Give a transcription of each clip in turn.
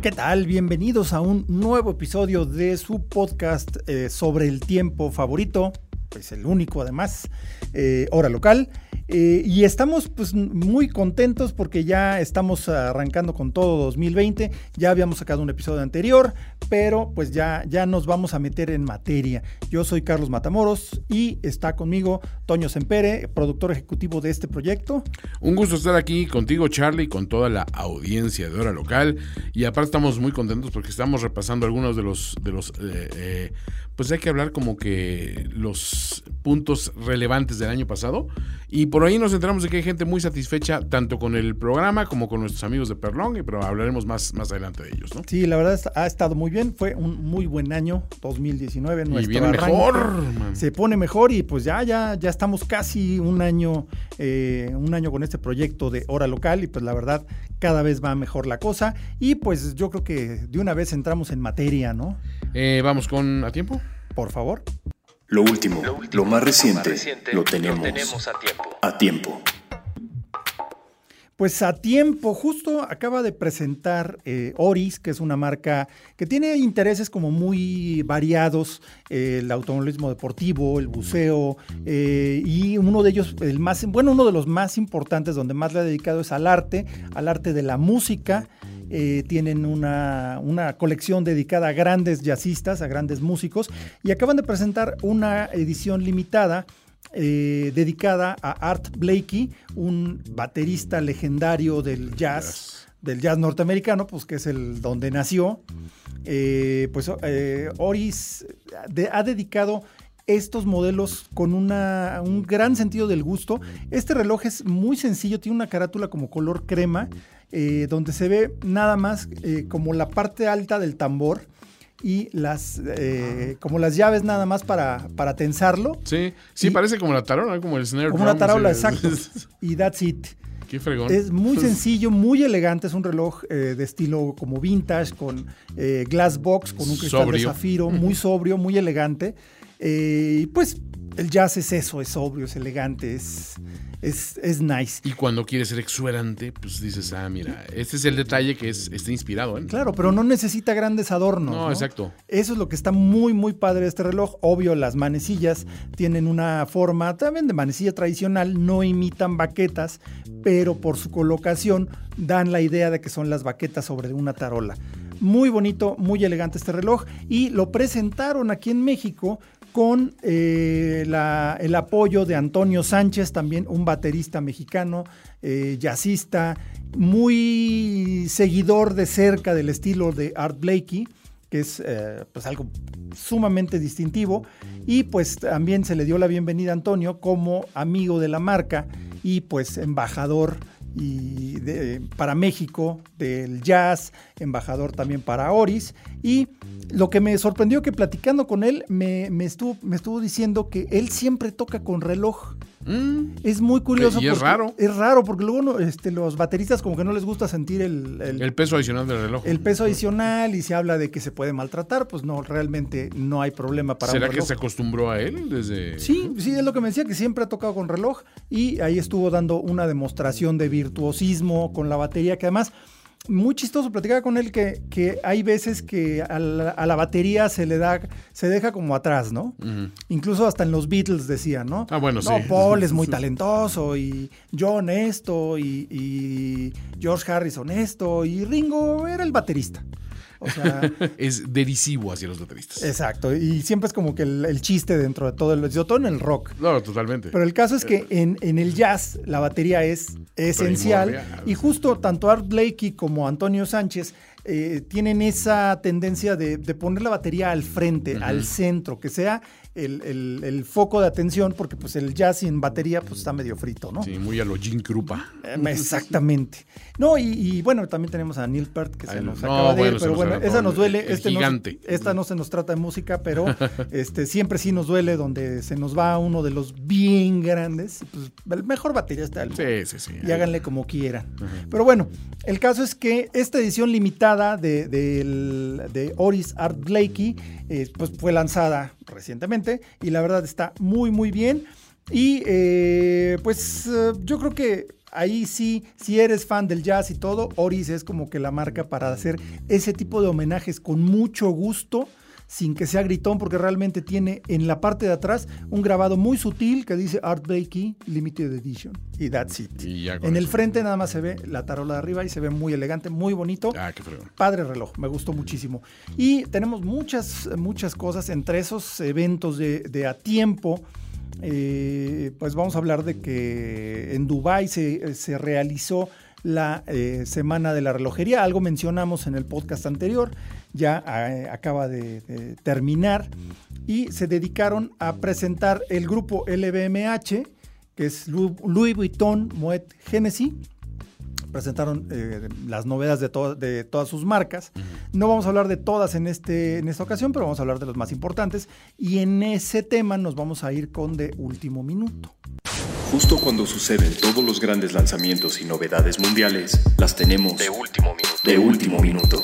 ¿Qué tal? Bienvenidos a un nuevo episodio de su podcast eh, sobre el tiempo favorito, pues el único además, eh, hora local. Eh, y estamos pues muy contentos porque ya estamos arrancando con todo 2020. Ya habíamos sacado un episodio anterior, pero pues ya, ya nos vamos a meter en materia. Yo soy Carlos Matamoros y está conmigo Toño Sempere, productor ejecutivo de este proyecto. Un gusto estar aquí contigo, Charlie, con toda la audiencia de hora local. Y aparte estamos muy contentos porque estamos repasando algunos de los, de los eh, pues hay que hablar como que los puntos relevantes del año pasado. Y por ahí nos enteramos de que hay gente muy satisfecha tanto con el programa como con nuestros amigos de Perlong, pero hablaremos más, más adelante de ellos, ¿no? Sí, la verdad ha estado muy bien, fue un muy buen año 2019. Y viene mejor, Se pone mejor y pues ya, ya, ya estamos casi un año, eh, un año con este proyecto de hora local y pues la verdad cada vez va mejor la cosa. Y pues yo creo que de una vez entramos en materia, ¿no? Eh, Vamos con a tiempo. Por favor. Lo último, lo, más, reciente, lo tenemos, a tiempo. A tiempo. Pues a tiempo, justo acaba de presentar eh, Oris, que es una marca que tiene intereses como muy variados, eh, el automovilismo deportivo, el buceo, eh, y uno de ellos, el más, bueno, uno de los más importantes, donde más le ha dedicado es al arte, al arte de la música. Tienen una, una, colección dedicada a grandes jazzistas, a grandes músicos, y acaban de presentar una edición limitada eh, dedicada a Art Blakey, un baterista legendario del jazz, del jazz norteamericano, pues que es el donde nació. Eh, pues eh, Oris ha dedicado estos modelos con una, un gran sentido del gusto. Este reloj es muy sencillo, tiene una carátula como color crema, donde se ve nada más como la parte alta del tambor y las eh, como las llaves nada más para, para tensarlo. Sí, sí, parece como la tarola, como el snare Como una tarola, exacto. y that's it. Qué fregón. Es muy sencillo, muy elegante. Es un reloj eh, de estilo como vintage, con eh, glass box, con un cristal de zafiro, muy sobrio, muy elegante. Y pues el jazz es eso, es sobrio, es elegante, es, es, es, nice. Y cuando quieres ser exuberante, pues dices, ah, mira, este es el detalle que es, está inspirado. ¿eh? Claro, pero no necesita grandes adornos. No, exacto. Eso es lo que está muy, muy padre de este reloj. Obvio, las manecillas tienen una forma también de manecilla tradicional, no imitan baquetas, pero por su colocación dan la idea de que son las baquetas sobre una tarola. Muy bonito, muy elegante este reloj y lo presentaron aquí en México con eh, el apoyo de Antonio Sánchez, también un baterista mexicano, eh, jazzista, muy seguidor de cerca del estilo de Art Blakey, que es eh, pues algo sumamente distintivo. Y pues también se le dio la bienvenida a Antonio como amigo de la marca y pues embajador y para México del jazz, embajador también para Oris. Y lo que me sorprendió que platicando con él me, estuvo, me estuvo diciendo que él siempre toca con reloj. Mm. Es muy curioso. Y es raro. Es raro porque luego este, los bateristas como que no les gusta sentir el, el, peso adicional del reloj. El peso adicional y se habla de que se puede maltratar, pues no, realmente no hay problema para ¿Será un que se acostumbró a él desde...? Sí, sí, es lo que me decía, que siempre ha tocado con reloj y ahí estuvo dando una demostración de virtuosismo con la batería que además muy chistoso platicar con él que, que hay veces que a la, batería se le da, se deja como atrás, ¿no? Incluso hasta en los Beatles decían, ¿no? Ah, bueno, sí. Paul es muy talentoso y John esto y, y George Harrison esto y Ringo era el baterista. O sea, es derisivo hacia los bateristas. Exacto, y siempre es como que el, chiste dentro de todo el, todo en el rock. No, totalmente. Pero el caso es que en, el jazz la batería es esencial y justo tanto Art Blakey como Antonio Sánchez eh, tienen esa tendencia de, poner la batería al frente, al centro, que sea el, foco de atención, porque pues el jazz sin batería pues está medio frito, ¿no? Sí, muy a lo Gene Krupa. Em, exactamente. No, y, bueno, también tenemos a Neil Peart, que se nos acaba de ir, pero bueno, esa nos duele. este gigante. esta no se nos trata de música, pero este siempre sí nos duele donde se nos va uno de los bien grandes. Pues, el mejor batería está el Sí, sí, sí. Y háganle como quieran. Pero bueno, el caso es que esta edición limitada de, de Oris Art Blakey eh, pues fue lanzada recientemente y la verdad está muy muy bien. Y eh, pues eh, yo creo que ahí sí, si eres fan del jazz y todo, Oris es como que la marca para hacer ese tipo de homenajes con mucho gusto sin que sea gritón, porque realmente tiene en la parte de atrás un grabado muy sutil que dice Art Blakey Limited Edition. Y that's it. en el frente nada más se ve la tarola de arriba y se ve muy elegante, muy bonito. Ah, qué Padre reloj, me gustó muchísimo. Y tenemos muchas, muchas cosas entre esos eventos de, a tiempo. Eh, pues vamos a hablar de que en Dubai se, se realizó la eh, Semana de la Relojería. Algo mencionamos en el podcast anterior, ya eh, acaba de, terminar y se dedicaron a presentar el grupo LVMH, que es Louis Vuitton Moet Genesis. Presentaron eh, las novedades de, de, todas sus marcas. No vamos a hablar de todas en, este, en esta ocasión, pero vamos a hablar de los más importantes. Y en ese tema nos vamos a ir con de último minuto. Justo cuando suceden todos los grandes lanzamientos y novedades mundiales, las tenemos de último minuto. De último minuto.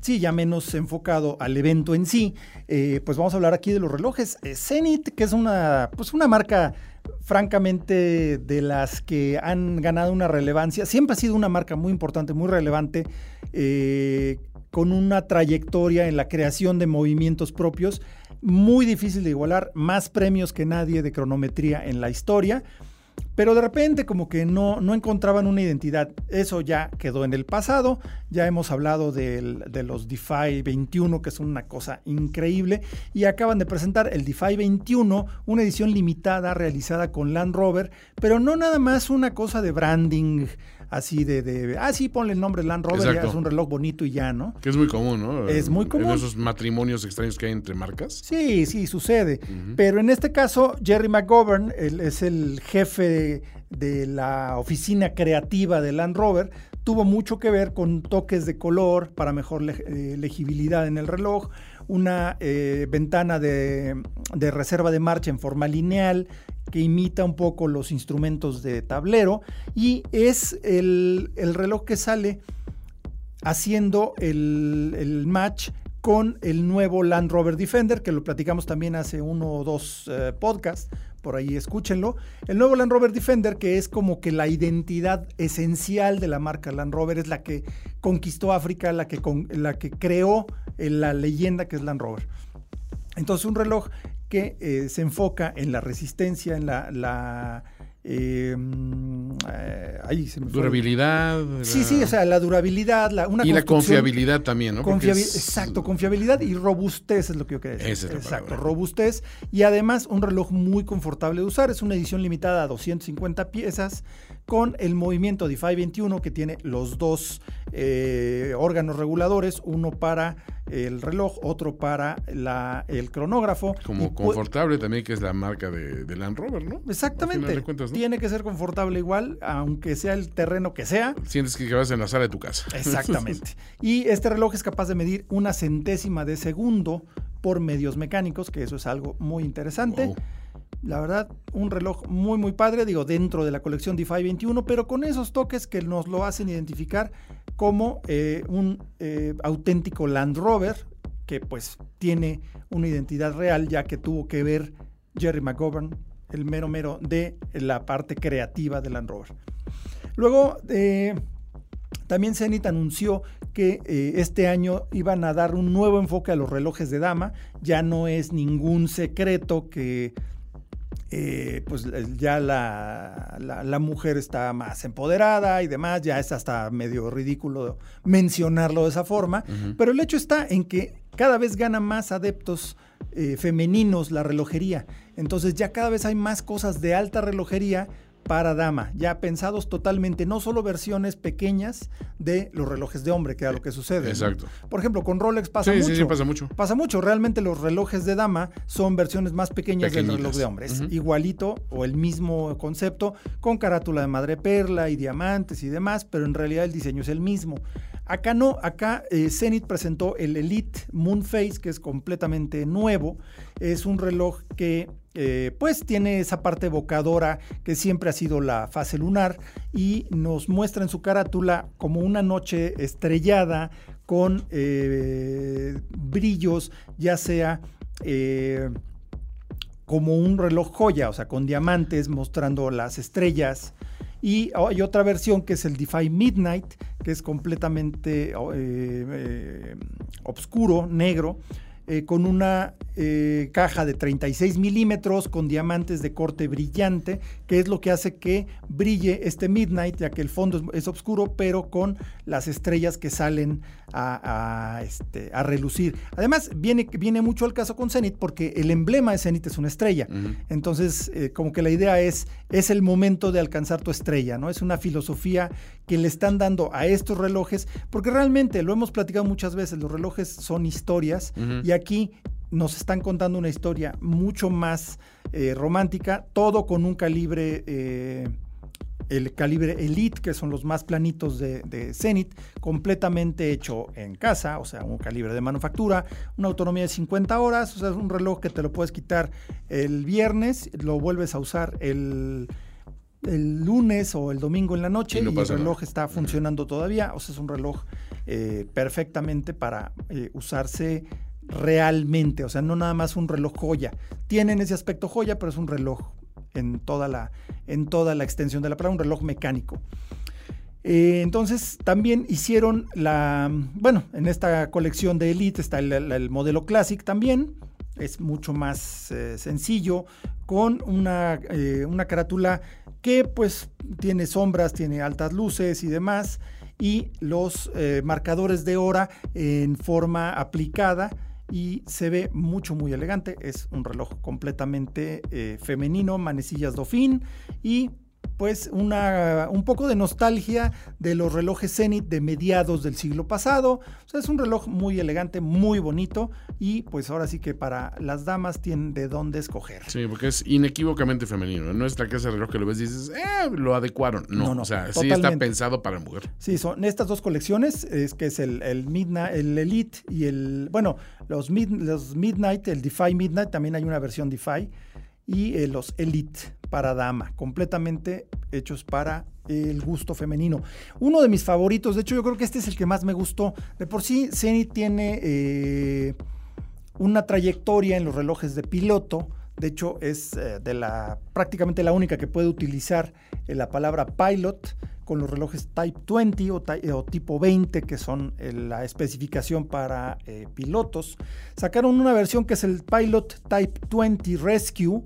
Sí, ya menos enfocado al evento en sí, eh, pues vamos a hablar aquí de los relojes. Eh, Zenith, que es una, pues una marca francamente de las que han ganado una relevancia, siempre ha sido una marca muy importante, muy relevante, eh, con una trayectoria en la creación de movimientos propios muy difícil de igualar, más premios que nadie de cronometría en la historia. Pero de repente como que no, no encontraban una identidad. Eso ya quedó en el pasado. Ya hemos hablado de los DeFi 21, que es una cosa increíble. Y acaban de presentar el DeFi 21, una edición limitada realizada con Land Rover. Pero no nada más una cosa de branding así de, de ah, sí, ponle el nombre Land Rover, ya es un reloj bonito y ya, ¿no? Que es muy común, ¿no? Es muy común. En esos matrimonios extraños que hay entre marcas. Sí, sí, sucede. Pero en este caso, Jerry McGovern él es el jefe de, la oficina creativa de Land Rover, tuvo mucho que ver con toques de color para mejor eh, legibilidad en el reloj, una eh, ventana de, de, reserva de marcha en forma lineal que imita un poco los instrumentos de tablero y es el, reloj que sale haciendo el, match con el nuevo Land Rover Defender, que lo platicamos también hace uno o dos eh, podcasts, por ahí escúchenlo. El nuevo Land Rover Defender, que es como que la identidad esencial de la marca Land Rover, es la que conquistó África, la que, la que creó eh, la leyenda que es Land Rover. Entonces un reloj que eh, se enfoca en la resistencia, en la... Eh, ahí se me durabilidad. Sí, sí, o sea, la durabilidad, la, una y la confiabilidad también, ¿no? Exacto, confiabilidad y robustez es lo que yo quería decir. exacto, robustez y además un reloj muy confortable de usar. Es una edición limitada a 250 piezas con el movimiento DeFi 21 que tiene los dos eh, órganos reguladores, uno para el reloj, otro para la, el cronógrafo. Como confortable también, que es la marca de, Land Rover, ¿no? Exactamente. Tiene que ser confortable igual, aunque sea el terreno que sea. Sientes que vas en la sala de tu casa. Exactamente. y este reloj es capaz de medir una centésima de segundo por medios mecánicos, que eso es algo muy interesante. La verdad, un reloj muy muy padre, digo, dentro de la colección DeFi 21, pero con esos toques que nos lo hacen identificar como eh, un eh, auténtico Land Rover, que pues tiene una identidad real, ya que tuvo que ver Jerry McGovern, el mero mero de la parte creativa de Land Rover. Luego, eh, también Zenith anunció que este año iban a dar un nuevo enfoque a los relojes de dama. Ya no es ningún secreto que eh, pues eh, ya la, mujer está más empoderada y demás, ya es hasta medio ridículo mencionarlo de esa forma, pero el hecho está en que cada vez gana más adeptos eh, femeninos la relojería, entonces ya cada vez hay más cosas de alta relojería para dama, ya pensados totalmente, no solo versiones pequeñas de los relojes de hombre, que era lo que sucede. Exacto. Por ejemplo, con Rolex pasa Sí, mucho. sí, sí, pasa mucho. Pasa mucho. Realmente los relojes de dama son versiones más pequeñas del Pequeñitas. reloj de hombre. Es igualito o el mismo concepto con carátula de madre perla y diamantes y demás, pero en realidad el diseño es el mismo. Acá no, acá eh, Zenith presentó el Elite Moonface, que es completamente nuevo. Es un reloj que eh, pues tiene esa parte evocadora que siempre ha sido la fase lunar y nos muestra en su carátula como una noche estrellada con eh, brillos, ya sea eh, como un reloj joya, o sea, con diamantes mostrando las estrellas. Y hay otra versión que es el Defy Midnight, que es completamente eh, oscuro, negro, con una eh, caja de 36 milímetros con diamantes de corte brillante, que es lo que hace que brille este Midnight, ya que el fondo es, es oscuro, pero con las estrellas que salen a, a, este, a relucir. Además, viene, viene mucho al caso con Zenith, porque el emblema de Zenith es una estrella. Entonces, eh, como que la idea es, es el momento de alcanzar tu estrella, ¿no? Es una filosofía que le están dando a estos relojes, porque realmente, lo hemos platicado muchas veces, los relojes son historias y aquí nos están contando una historia mucho más eh, romántica, todo con un calibre... eh, el calibre Elite, que son los más planitos de, de Zenith, completamente hecho en casa, o sea, un calibre de manufactura, una autonomía de 50 horas, o sea, es un reloj que te lo puedes quitar el viernes, lo vuelves a usar el, el lunes o el domingo en la noche Y el reloj nada. está funcionando todavía, o sea, es un reloj eh, perfectamente para eh, usarse realmente, o sea, no nada más un reloj joya. Tienen ese aspecto joya, pero es un reloj en toda la, en toda la extensión de la palabra, un reloj mecánico. Eh, entonces también hicieron la, bueno, en esta colección de Elite está el, el- el modelo Classic también, es mucho más eh, sencillo, con una, eh, una carátula que pues tiene sombras, tiene altas luces y demás, y los marcadores de hora en forma aplicada y se ve mucho, muy elegante. Es un reloj completamente eh, femenino, manecillas Dauphin y pues una, un poco de nostalgia de los relojes Zenith de mediados del siglo pasado. O sea, es un reloj muy elegante, muy bonito y pues ahora sí que para las damas tienen de dónde escoger. Sí, porque es inequívocamente femenino. No es la clase de reloj que lo ves y dices, eh, lo adecuaron. No, No, no, o sea, sí está totalmente. pensado para mujer. Sí, son estas dos colecciones, es que es el, el Midnight, el Elite y el, bueno, los, mid- los Midnight, el Defy Midnight, también hay una versión Defy, y eh, los Elite para dama, completamente hechos para el gusto femenino. Uno de mis favoritos, de hecho yo creo que este es el que más me gustó. De por sí, Zenith tiene eh, una trayectoria en los relojes de piloto. De hecho, es eh, de la prácticamente la única que puede utilizar la palabra pilot con los relojes Type 20 o, o tipo 20, que son la especificación para pilotos. Sacaron una versión que es el Pilot Type 20 Rescue.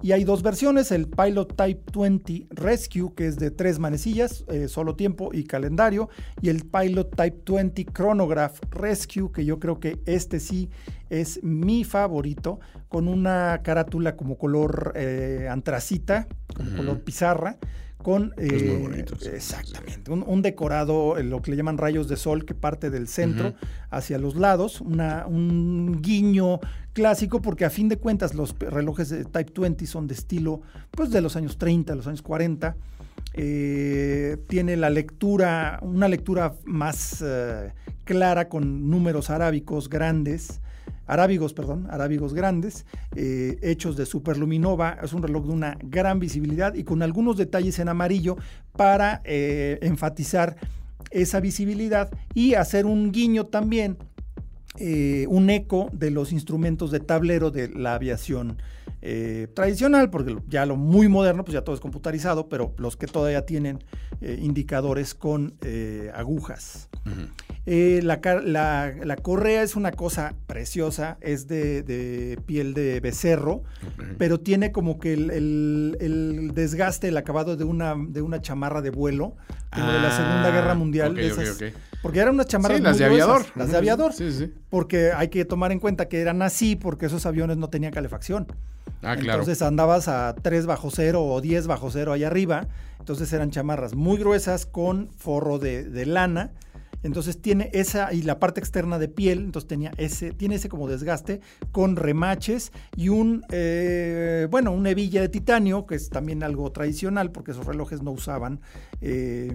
Y hay dos versiones, el Pilot Type 20 Rescue, que es de tres manecillas, eh, solo tiempo y calendario, y el Pilot Type 20 Chronograph Rescue, que yo creo que este sí es mi favorito, con una carátula como color eh, antracita, como color pizarra, con... Es muy eh, bonito, sí, sí, exactamente, un, un decorado, eh, lo que le llaman rayos de sol, que parte del centro hacia los lados, una- un guiño clásico, porque a fin de cuentas los relojes de Type 20 son de estilo pues de los años 30, los años 40. Eh, tiene la lectura, una lectura más eh, clara con números arábicos grandes, arábigos, perdón, arábigos grandes, eh, hechos de superluminova. Es un reloj de una gran visibilidad y con algunos detalles en amarillo para eh, enfatizar esa visibilidad y hacer un guiño también eh, un eco de los instrumentos de tablero de la aviación eh, tradicional, porque ya lo muy moderno, pues ya todo es computarizado, pero los que todavía tienen eh, indicadores con eh, agujas. La, la- la correa es una cosa preciosa, es de, de piel de becerro, pero tiene como que el, el- el desgaste, el acabado de una, de una chamarra de vuelo, como de la Segunda Ah, Guerra Mundial. de esas- ok. Porque eran unas chamarras Sí, las de aviador. gruesas, las de aviador Sí, sí. porque hay que tomar en cuenta que eran así porque esos aviones no tenían calefacción. Ah. Entonces andabas a 3 bajo cero o 10 bajo cero allá arriba. Entonces eran chamarras muy gruesas con forro de, lana. Entonces tiene esa y la parte externa de piel, entonces tenía ese, tiene ese como desgaste con remaches y un, eh, bueno, una hebilla de titanio, que es también algo tradicional porque esos relojes no usaban eh,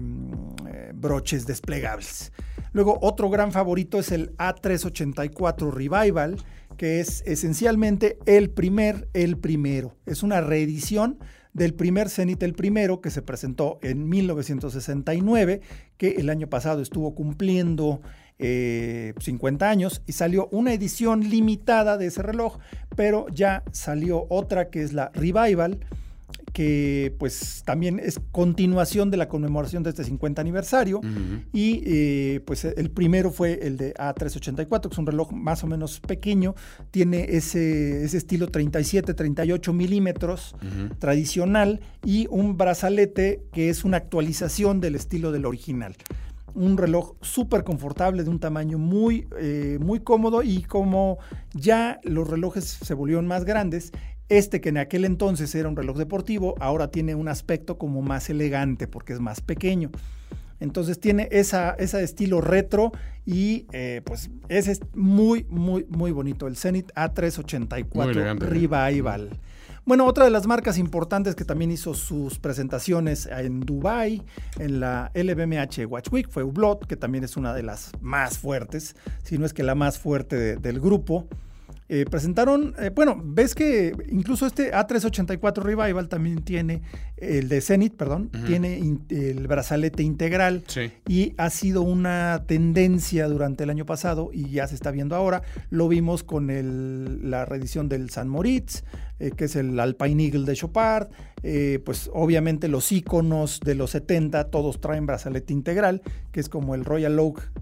eh, broches desplegables. Luego otro gran favorito es el A384 Revival, que es esencialmente el primer, el primero. Es una reedición del primer Zenith el primero que se presentó en 1969, que el año pasado estuvo cumpliendo 50 eh, años y salió una edición limitada de ese reloj, pero ya salió otra que es la Revival que pues también es continuación de la conmemoración de este 50 aniversario. Y eh, pues el primero fue el de A384, que es un reloj más o menos pequeño, tiene ese, ese estilo 37-38 milímetros tradicional y un brazalete que es una actualización del estilo del original. Un reloj súper confortable, de un tamaño muy, eh, muy cómodo y como ya los relojes se volvieron más grandes, este que en aquel entonces era un reloj deportivo, ahora tiene un aspecto como más elegante porque es más pequeño. Entonces tiene esa, ese estilo retro y eh, pues ese es muy, muy, muy bonito. El Zenith A384 Revival. Bueno, otra de las marcas importantes que también hizo sus presentaciones en Dubai en la LVMH Watch Week fue Hublot, que también es una de las más fuertes, si no es que la más fuerte del grupo. Eh, presentaron, eh, bueno, ves que incluso este A384 Revival también tiene, el de Zenith, perdón, tiene el brazalete integral y ha sido una tendencia durante el año pasado y ya se está viendo ahora. Lo vimos con el, la reedición del San Moritz, eh, que es el Alpine Eagle de Chopard, pues obviamente los iconos de los 70 todos traen brazalete integral, que es como el Royal Oak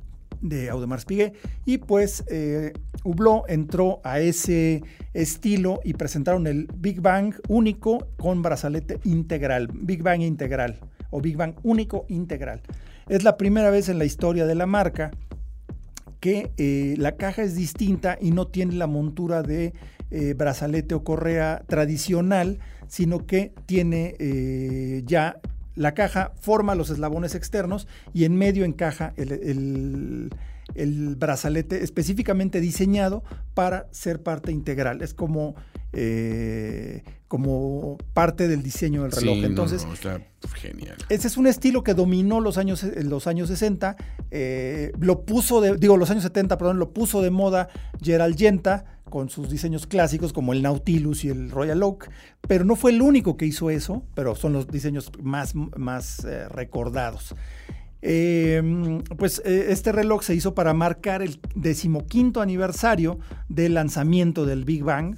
de Audemars Piguet y pues eh, Hublot entró a ese estilo y presentaron el Big Bang único con brazalete integral, Big Bang integral o Big Bang único integral. Es la primera vez en la historia de la marca que eh, la caja es distinta y no tiene la montura de eh, brazalete o correa tradicional, sino que tiene ya la caja forma los eslabones externos y en medio encaja el, brazalete específicamente diseñado para ser parte integral. Es como, eh, como parte del diseño del reloj. Entonces, genial. Ese es un estilo que dominó los años, los años 60, eh, lo puso de, digo, los años 70, perdón, lo puso de moda Gerald Yenta con sus diseños clásicos como el Nautilus y el Royal Oak, pero no fue el único que hizo eso, pero son los diseños más, más eh, recordados. Em, pues eh, este reloj se hizo para marcar el decimoquinto aniversario del lanzamiento del Big Bang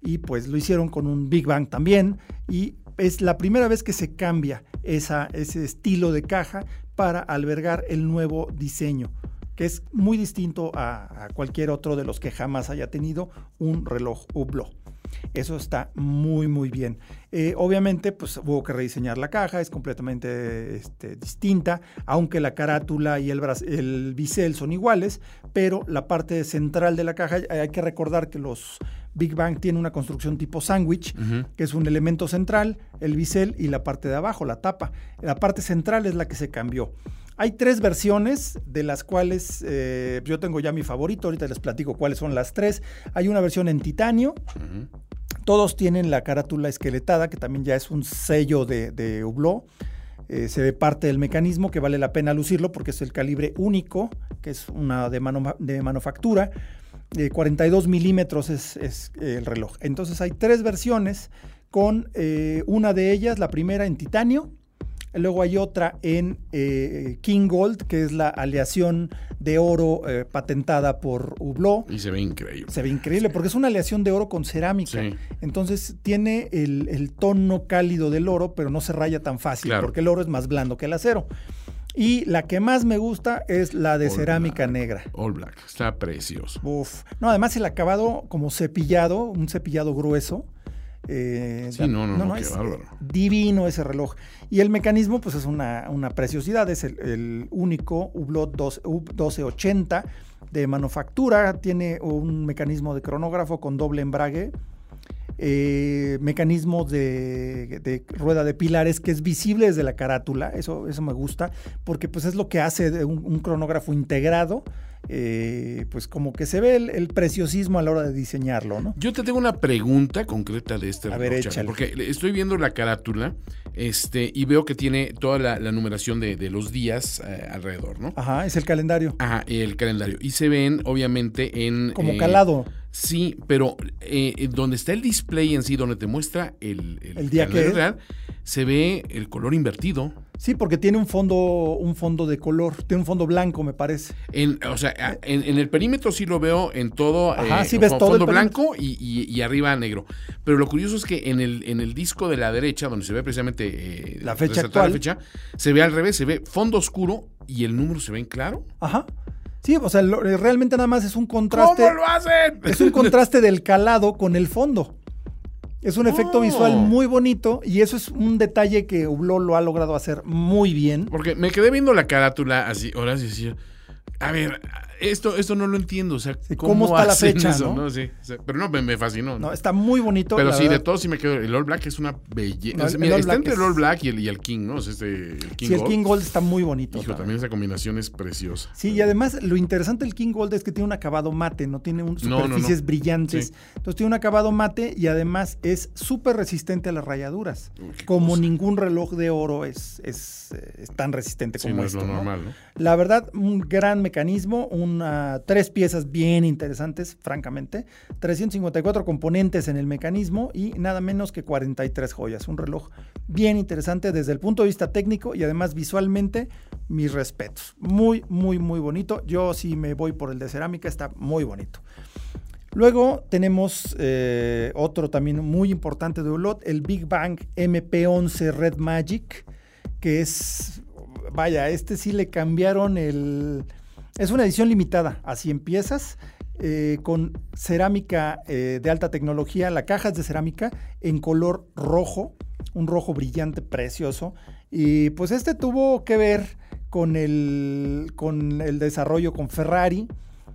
y pues lo hicieron con un Big Bang también y es la primera vez que se cambia ese estilo de caja para albergar el nuevo diseño que es muy distinto a, cualquier otro de los que jamás haya tenido un reloj Hublot. Eso está muy, muy bien. Eh, obviamente, pues hubo que rediseñar la caja, es completamente este, distinta, aunque la carátula y el, el bisel son iguales, pero la parte central de la caja, hay que recordar que los Big Bang tienen una construcción tipo sándwich, que es un elemento central, el bisel y la parte de abajo, la tapa. La parte central es la que se cambió. Hay tres versiones, de las cuales eh, yo tengo ya mi favorito, ahorita les platico cuáles son las tres. Hay una versión en titanio, todos tienen la carátula esqueletada, que también ya es un sello de, de Hublot. Eh, se ve parte del mecanismo que vale la pena lucirlo porque es el calibre único, que es una de, de manufactura. 42 milímetros es, el reloj. Entonces hay tres versiones con eh, una de ellas, la primera en titanio, Luego hay otra en eh, King Gold, que es la aleación de oro eh, patentada por Hublot. Y se ve increíble. Se ve increíble porque es una aleación de oro con cerámica. Entonces tiene el, tono cálido del oro, pero no se raya tan fácil porque el oro es más blando que el acero. Y la que más me gusta es la de cerámica negra. All Black, está precioso. Uf. No, además el acabado como cepillado, un cepillado grueso. Eh, sí, no, no, no, es divino ese reloj. Y el mecanismo, pues es una, preciosidad, es el, único Hublot 1280 de manufactura, tiene un mecanismo de cronógrafo con doble embrague. eh, mecanismo de, rueda de pilares que es visible desde la carátula, eso, eso me gusta, porque pues es lo que hace un, cronógrafo integrado, eh, pues como que se ve el, preciosismo a la hora de diseñarlo, ¿no? Yo te tengo una pregunta concreta de este a ver, porque estoy viendo la carátula este, y veo que tiene toda la, numeración de, los días eh, alrededor, ¿no? Ajá, es el calendario. Ajá, el calendario. Y se ven, obviamente, en... Como calado. Sí, pero eh, donde está el display en sí, donde te muestra el, el, día que real, se ve el color invertido. Sí, porque tiene un fondo, un fondo de color, tiene un fondo blanco, me parece. En, o sea, en, el perímetro sí lo veo en todo, Ajá, eh, sí ves todo fondo blanco y, arriba negro. Pero lo curioso es que en el, en el disco de la derecha, donde se ve precisamente eh, la fecha actual, la fecha, se ve al revés, se ve fondo oscuro y el número se ve en claro. Ajá. Sí, o sea, eh, realmente nada más es un contraste. ¿Cómo lo hacen? Es un contraste del calado con el fondo. Es un efecto visual oh. muy bonito y eso es un detalle que Hublot lo ha logrado hacer muy bien. Porque me quedé viendo la carátula así, ahora sí, sí. A ver, esto, esto no lo entiendo. O sea, ¿cómo, está la fecha? ¿no? Sí, pero no, me, fascinó. ¿no? está muy bonito. Pero sí, de todo sí me quedo. El All Black es una belleza. está entre el All Black y el, y el King, ¿no? este, el King sí, el King Gold está muy bonito. Hijo, también. esa combinación es preciosa. Sí, y además lo interesante del King Gold es que tiene un acabado mate, no tiene un, superficies brillantes. Entonces tiene un acabado mate y además es súper resistente a las rayaduras. como ningún reloj de oro es, es, es tan resistente como no esto. Es lo normal, ¿no? La verdad, un gran mecanismo, tres piezas bien interesantes, francamente, 354 componentes en el mecanismo y nada menos que 43 joyas. Un reloj bien interesante desde el punto de vista técnico y además visualmente, mis respetos. Muy, muy, muy bonito. Yo sí me voy por el de cerámica, está muy bonito. Luego tenemos eh, otro también muy importante de Ulot, el Big Bang MP11 Red Magic, que es vaya, este sí le cambiaron el... Es una edición limitada, así empiezas, eh, con cerámica eh, de alta tecnología, la caja es de cerámica en color rojo, un rojo brillante, precioso. Y pues este tuvo que ver con el, con el desarrollo con Ferrari.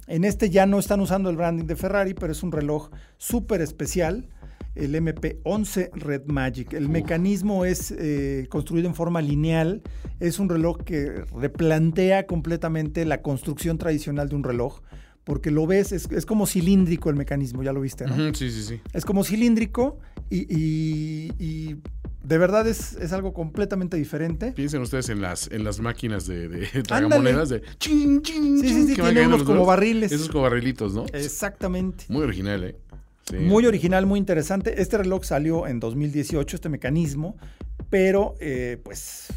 En este ya no están usando el branding de Ferrari, pero es un reloj súper especial el MP11 Red Magic. El mecanismo es eh, construido en forma lineal, es un reloj que replantea completamente la construcción tradicional de un reloj, porque lo ves, es, como cilíndrico el mecanismo, ya lo viste, ¿no? sí, sí, sí. Es como cilíndrico y, de verdad es, algo completamente diferente. Piensen ustedes en las, en las máquinas de, de tragamonedas de chin, chin, Sí, sí, sí, tiene unos como barriles. Esos como barrilitos, ¿no? Exactamente. Muy original, ¿eh? Muy original, muy interesante. Este reloj salió en 2018, este mecanismo, pero eh, pues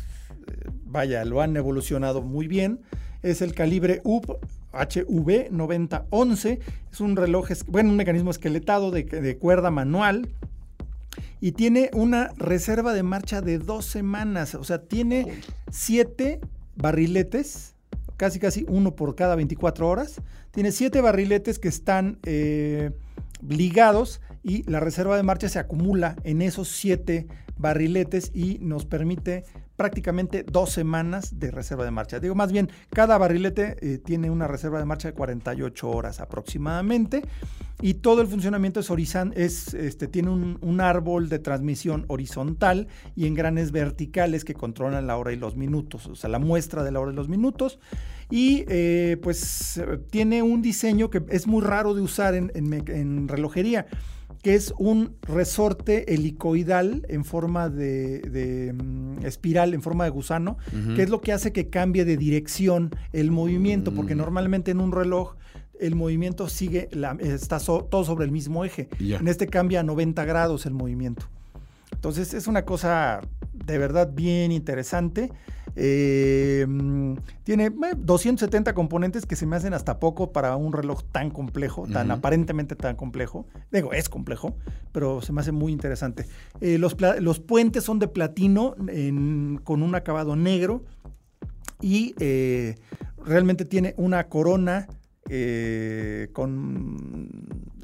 vaya, lo han evolucionado muy bien. Es el calibre UP HV 9011. Es un reloj, bueno, un mecanismo esqueletado de, de cuerda manual y tiene una reserva de marcha de dos semanas. O sea, tiene siete barriletes, casi casi uno por cada 24 horas. Tiene siete barriletes que están eh, ligados y la reserva de marcha se acumula en esos siete barriletes y nos permite prácticamente dos semanas de reserva de marcha. Digo, más bien, cada barrilete eh, tiene una reserva de marcha de 48 horas aproximadamente y todo el funcionamiento es es, este, tiene un, árbol de transmisión horizontal y engranes verticales que controlan la hora y los minutos, o sea, la muestra de la hora y los minutos. Y eh, pues tiene un diseño que es muy raro de usar en, en relojería que es un resorte helicoidal en forma de, mm, espiral, en forma de gusano, que es lo que hace que cambie de dirección el movimiento, porque mm. normalmente en un reloj el movimiento sigue, está todo sobre el mismo eje. En este cambia a 90 grados el movimiento. Entonces es una cosa de verdad bien interesante. Eh, tiene 270 componentes que se me hacen hasta poco para un reloj tan complejo, tan aparentemente tan complejo. Digo, es complejo, pero se me hace muy interesante. Eh, los, puentes son de platino con un acabado negro y eh, realmente tiene una corona con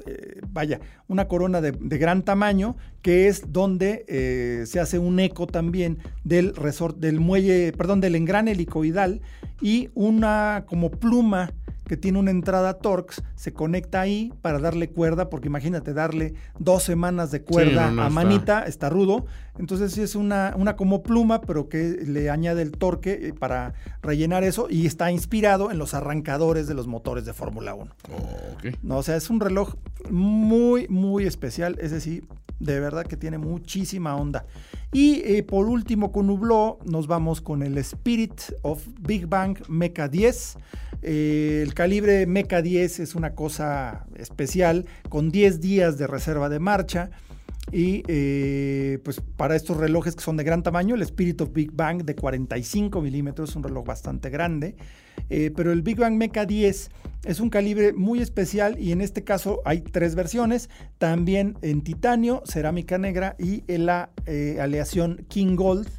eh, vaya, una corona de, gran tamaño, que es donde eh, se hace un eco también del resort, del muelle, perdón, del engrane helicoidal y una como pluma que tiene una entrada Torx, se conecta ahí para darle cuerda, porque imagínate darle dos semanas de cuerda a manita, está rudo. Entonces sí es una, una como pluma, pero que le añade el torque eh, para rellenar eso y está inspirado en los arrancadores de los motores de Fórmula 1. No, o sea, es un reloj muy, muy especial. Ese sí, de verdad que tiene muchísima onda. Y eh, por último, con Hublot, nos vamos con el Spirit of Big Bang Mecha 10. Eh, el calibre Mecha 10 es una cosa especial, con 10 días de reserva de marcha. Y eh, pues para estos relojes que son de gran tamaño, el Spirit of Big Bang de 45 milímetros, es un reloj bastante grande. Eh, pero el Big Bang Mecha 10 es un calibre muy especial y en este caso hay tres versiones, también en titanio, cerámica negra y en la aleación King Gold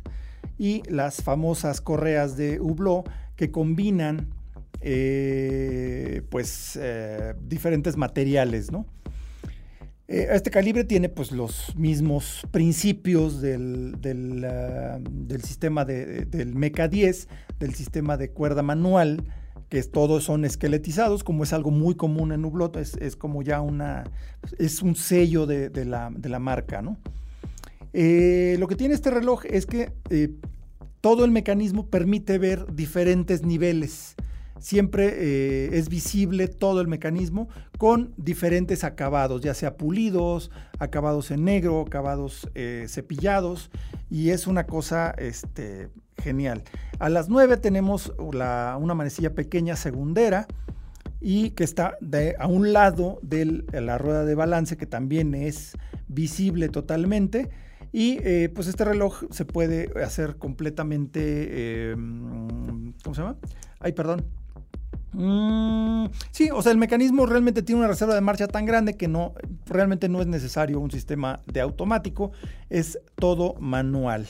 y las famosas correas de Hublot que combinan pues diferentes materiales, ¿no? Eh, este calibre tiene pues los mismos principios del, ah, sistema del Meca 10, del sistema de cuerda manual, que todos son esqueletizados, como es algo muy común en Hublot, es, como ya una, es un sello de, la, marca, ¿no? Eh, lo que tiene este reloj es que eh, todo el mecanismo permite ver diferentes niveles siempre eh, es visible todo el mecanismo con diferentes acabados, ya sea pulidos, acabados en negro, acabados eh, cepillados, y es una cosa este, genial. A las 9 tenemos una manecilla pequeña segundera y que está a un lado de la rueda de balance que también es visible totalmente. Y eh, pues este reloj se puede hacer completamente, ¿cómo se llama? Ay, perdón, Mm, sí, o sea, el mecanismo realmente tiene una reserva de marcha tan grande que no, realmente no es necesario un sistema de automático, es todo manual.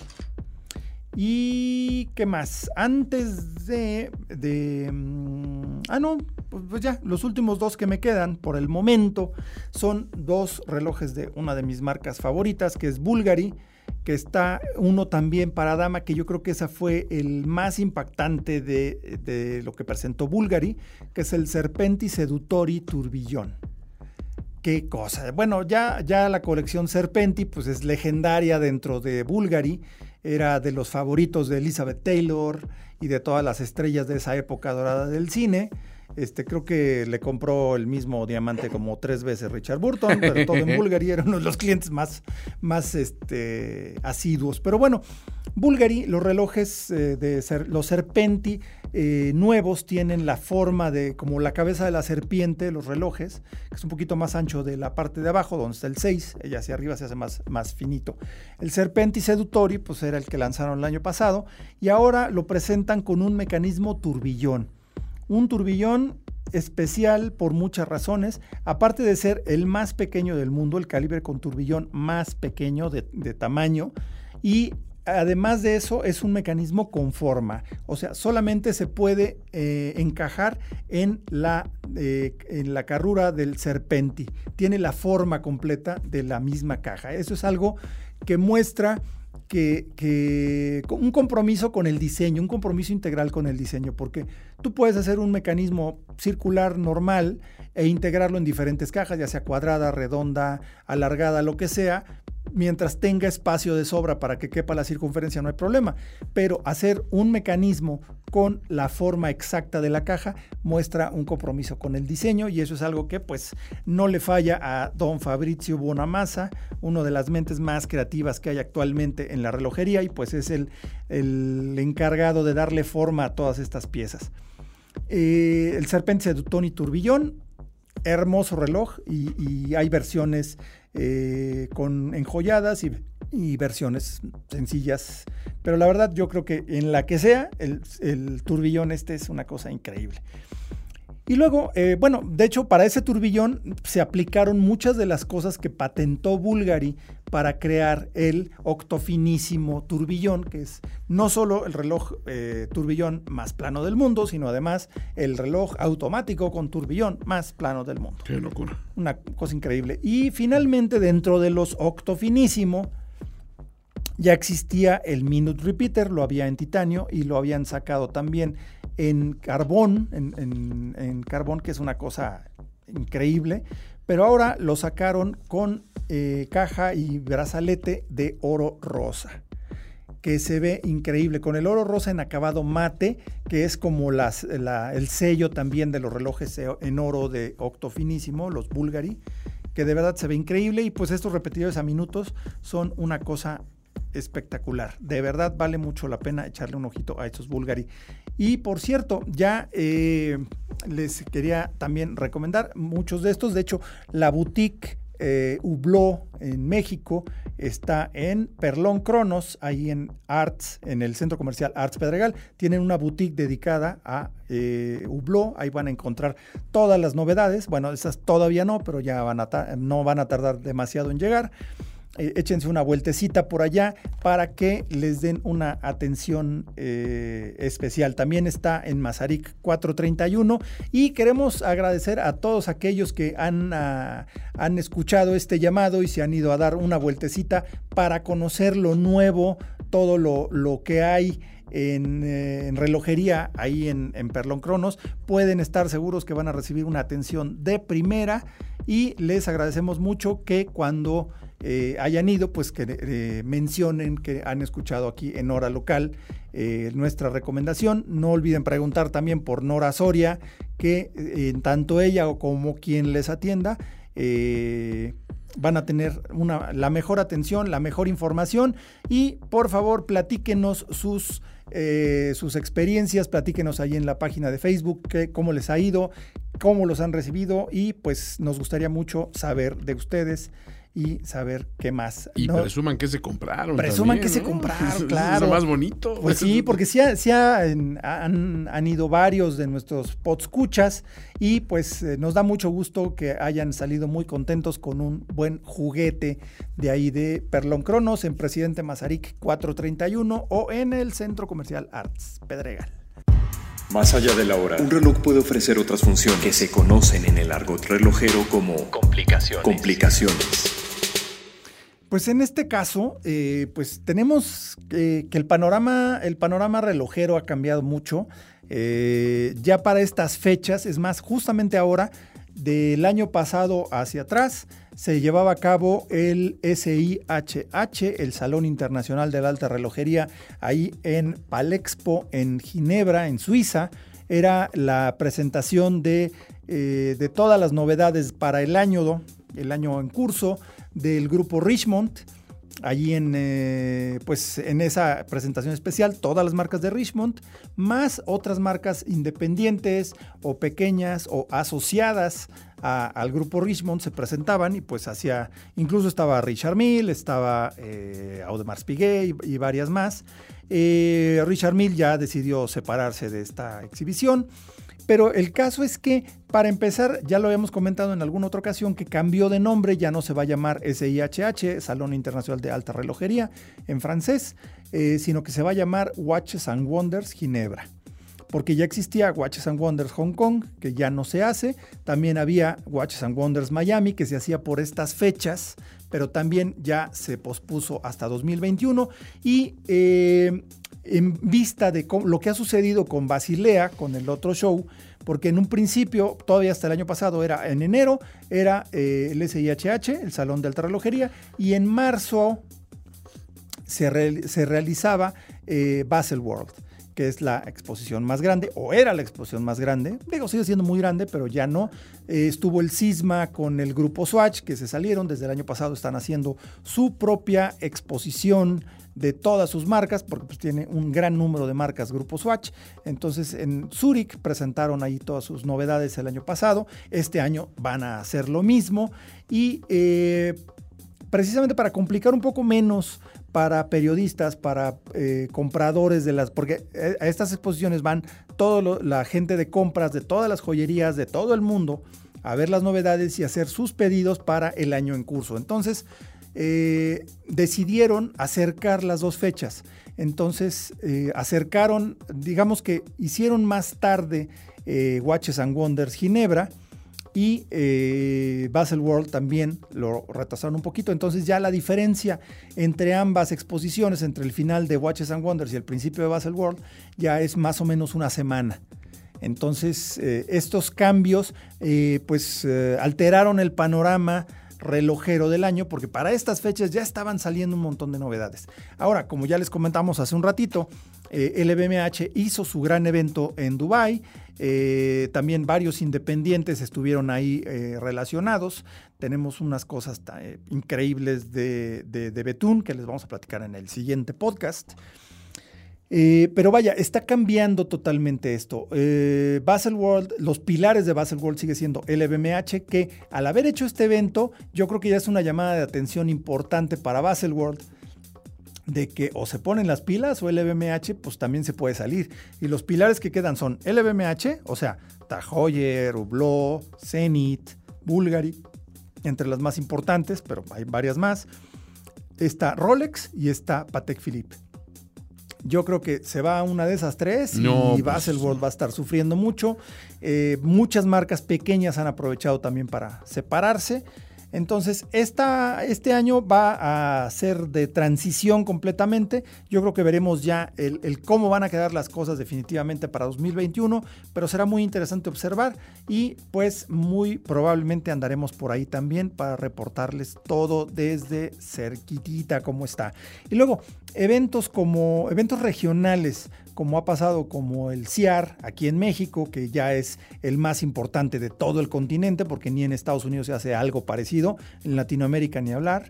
¿Y qué más? Antes de... de mm, ah, no, pues, pues ya, los últimos dos que me quedan por el momento son dos relojes de una de mis marcas favoritas, que es Bulgari que está uno también para dama, que yo creo que esa fue el más impactante de, lo que presentó Bulgari, que es el Serpenti Sedutori Turbillón. Qué cosa. Bueno, ya, ya la colección Serpenti pues es legendaria dentro de Bulgari, era de los favoritos de Elizabeth Taylor y de todas las estrellas de esa época dorada del cine. Este, creo que le compró el mismo diamante como tres veces Richard Burton, pero todo en Bulgari era uno de los clientes más, más este, asiduos. Pero bueno, Bulgari, los relojes eh, de ser, los Serpenti eh, nuevos tienen la forma de como la cabeza de la serpiente, los relojes, que es un poquito más ancho de la parte de abajo, donde está el 6, y hacia arriba se hace más, más finito. El Serpenti Sedutori, pues era el que lanzaron el año pasado, y ahora lo presentan con un mecanismo turbillón. Un turbillón especial por muchas razones, aparte de ser el más pequeño del mundo, el calibre con turbillón más pequeño de, tamaño, y además de eso es un mecanismo con forma, o sea, solamente se puede eh, encajar en la, eh, en la carrura del serpenti, tiene la forma completa de la misma caja. Eso es algo que muestra que, un compromiso con el diseño, un compromiso integral con el diseño, porque tú puedes hacer un mecanismo circular normal e integrarlo en diferentes cajas, ya sea cuadrada, redonda, alargada, lo que sea, mientras tenga espacio de sobra para que quepa la circunferencia no hay problema, pero hacer un mecanismo con la forma exacta de la caja muestra un compromiso con el diseño y eso es algo que pues no le falla a don Fabrizio Bonamassa, uno de las mentes más creativas que hay actualmente en la relojería y pues es el, encargado de darle forma a todas estas piezas. Eh, el Serpente de Tony Turbillón, hermoso reloj y hay versiones eh, con enjolladas y, versiones sencillas. Pero la verdad yo creo que en la que sea, el, el turbillón este es una cosa increíble. Y luego, eh, bueno, de hecho, para ese turbillón se aplicaron muchas de las cosas que patentó Bulgari para crear el octofinísimo turbillón, que es no solo el reloj eh, turbillón más plano del mundo, sino además el reloj automático con turbillón más plano del mundo. Qué locura. Una cosa increíble. Y finalmente, dentro de los octofinísimo, ya existía el Minute Repeater, lo había en titanio y lo habían sacado también en carbón, en, carbón, que es una cosa increíble, pero ahora lo sacaron con eh, caja y brazalete de oro rosa que se ve increíble, con el oro rosa en acabado mate, que es como las, el sello también de los relojes en oro de octo finísimo, los Bulgari, que de verdad se ve increíble. Y pues estos repetidores a minutos son una cosa espectacular. De verdad vale mucho la pena echarle un ojito a estos Bulgari. Y por cierto, ya eh, les quería también recomendar muchos de estos. De hecho, la boutique eh, Hublot en México está en Perlón Cronos, ahí en Arts, en el centro comercial Arts Pedregal. Tienen una boutique dedicada a eh, Hublot, ahí van a encontrar todas las novedades. Bueno, esas todavía no, pero ya van a no van a tardar demasiado en llegar. Eh, échense una vueltecita por allá para que les den una atención eh, especial. También está en Mazarik 431 y queremos agradecer a todos aquellos que han, ah, han escuchado este llamado y se han ido a dar una vueltecita para conocer lo nuevo, todo lo, lo que hay. En, eh, relojería ahí en, en, Perlón Cronos. Pueden estar seguros que van a recibir una atención de primera y les agradecemos mucho que cuando eh, hayan ido, pues que eh, mencionen que han escuchado aquí en Hora Local eh, nuestra recomendación. No olviden preguntar también por Nora Soria, que en tanto ella como quien les atienda, van a tener una, la mejor atención, la mejor información y por favor platíquenos sus, sus experiencias, platíquenos ahí en la página de Facebook cómo les ha ido, cómo los han recibido y pues nos gustaría mucho saber de ustedes y saber qué más. Y presuman que se compraron. Presuman que se compraron, claro. Es lo más bonito. Pues sí, porque sí, han, han, ido varios de nuestros podscuchas y pues eh, nos da mucho gusto que hayan salido muy contentos con un buen juguete de ahí de Perlón Cronos en Presidente Mazarik 431 o en el Centro Comercial Arts Pedregal. Más allá de la hora, un reloj puede ofrecer otras funciones que se conocen en el argot relojero como complicaciones. complicaciones. Pues en este caso, eh, pues tenemos que el panorama, el panorama relojero ha cambiado mucho. Eh, ya para estas fechas, es más, justamente ahora, del año pasado hacia atrás, se llevaba a cabo el SIHH, el Salón Internacional de la Alta Relojería, ahí en Palexpo, en Ginebra, en Suiza. Era la presentación de, eh, de todas las novedades para el año, el año en curso del grupo Richmond. Allí en, eh, pues en esa presentación especial, todas las marcas de Richmond, más otras marcas independientes o pequeñas o asociadas al grupo Richmond se presentaban y pues hacía, incluso estaba Richard Mill, estaba eh, Audemars Piguet y, varias más. Eh, Richard Mill ya decidió separarse de esta exhibición. Pero el caso es que, para empezar, ya lo habíamos comentado en alguna otra ocasión, que cambió de nombre, ya no se va a llamar SIHH, Salón Internacional de Alta Relojería, en francés, eh, sino que se va a llamar Watches and Wonders Ginebra. Porque ya existía Watches and Wonders Hong Kong, que ya no se hace. También había Watches and Wonders Miami, que se hacía por estas fechas, pero también ya se pospuso hasta 2021. Y eh, en vista de lo que ha sucedido con Basilea, con el otro show, porque en un principio, todavía hasta el año pasado, era en enero, era eh, el SIHH, el Salón de Alta Relojería, y en marzo se, realizaba eh, Basel World que es la exposición más grande, o era la exposición más grande, digo, sigue siendo muy grande, pero ya no. Eh, estuvo el Cisma con el grupo Swatch, que se salieron desde el año pasado, están haciendo su propia exposición de todas sus marcas, porque pues, tiene un gran número de marcas Grupo Swatch. Entonces en Zurich presentaron ahí todas sus novedades el año pasado. Este año van a hacer lo mismo. Y eh, precisamente para complicar un poco menos para periodistas, para eh, compradores de las, porque eh, a estas exposiciones van toda la gente de compras de todas las joyerías de todo el mundo a ver las novedades y hacer sus pedidos para el año en curso. Entonces, eh, decidieron acercar las dos fechas. Entonces, acercaron, digamos que hicieron más tarde Watches and Wonders Ginebra y eh, Basel World también lo retrasaron un poquito. Entonces ya la diferencia entre ambas exposiciones, entre el final de Watches and Wonders y el principio de Basel World, ya es más o menos una semana. Entonces eh, estos cambios eh, pues alteraron el panorama relojero del año, porque para estas fechas ya estaban saliendo un montón de novedades. Ahora, como ya les comentamos hace un ratito, eh, LVMH hizo su gran evento en Dubai. Eh, también varios independientes estuvieron ahí eh, relacionados. Tenemos unas cosas increíbles de, de, de Betún que les vamos a platicar en el siguiente podcast. Eh, pero vaya, está cambiando totalmente esto. Eh, World, los pilares de Basel World sigue siendo LVMH, que al haber hecho este evento, yo creo que ya es una llamada de atención importante para Basel World de que o se ponen las pilas o LVMH, pues también se puede salir. Y los pilares que quedan son LVMH, o sea, Tahoyer, Hublot, Zenith, Bulgari, entre las más importantes, pero hay varias más. Está Rolex y está Patek Philippe. Yo creo que se va a una de esas tres y pues, Baselworld va a estar sufriendo mucho. Eh, muchas marcas pequeñas han aprovechado también para separarse. Entonces, este año va a ser de transición completamente. Yo creo que veremos ya el, cómo van a quedar las cosas definitivamente para 2021, pero será muy interesante observar y pues muy probablemente andaremos por ahí también para reportarles todo desde cerquitita cómo está. Y luego, eventos como eventos regionales como ha pasado como el CIAR aquí en México, que ya es el más importante de todo el continente, porque ni en Estados Unidos se hace algo parecido, en Latinoamérica ni hablar.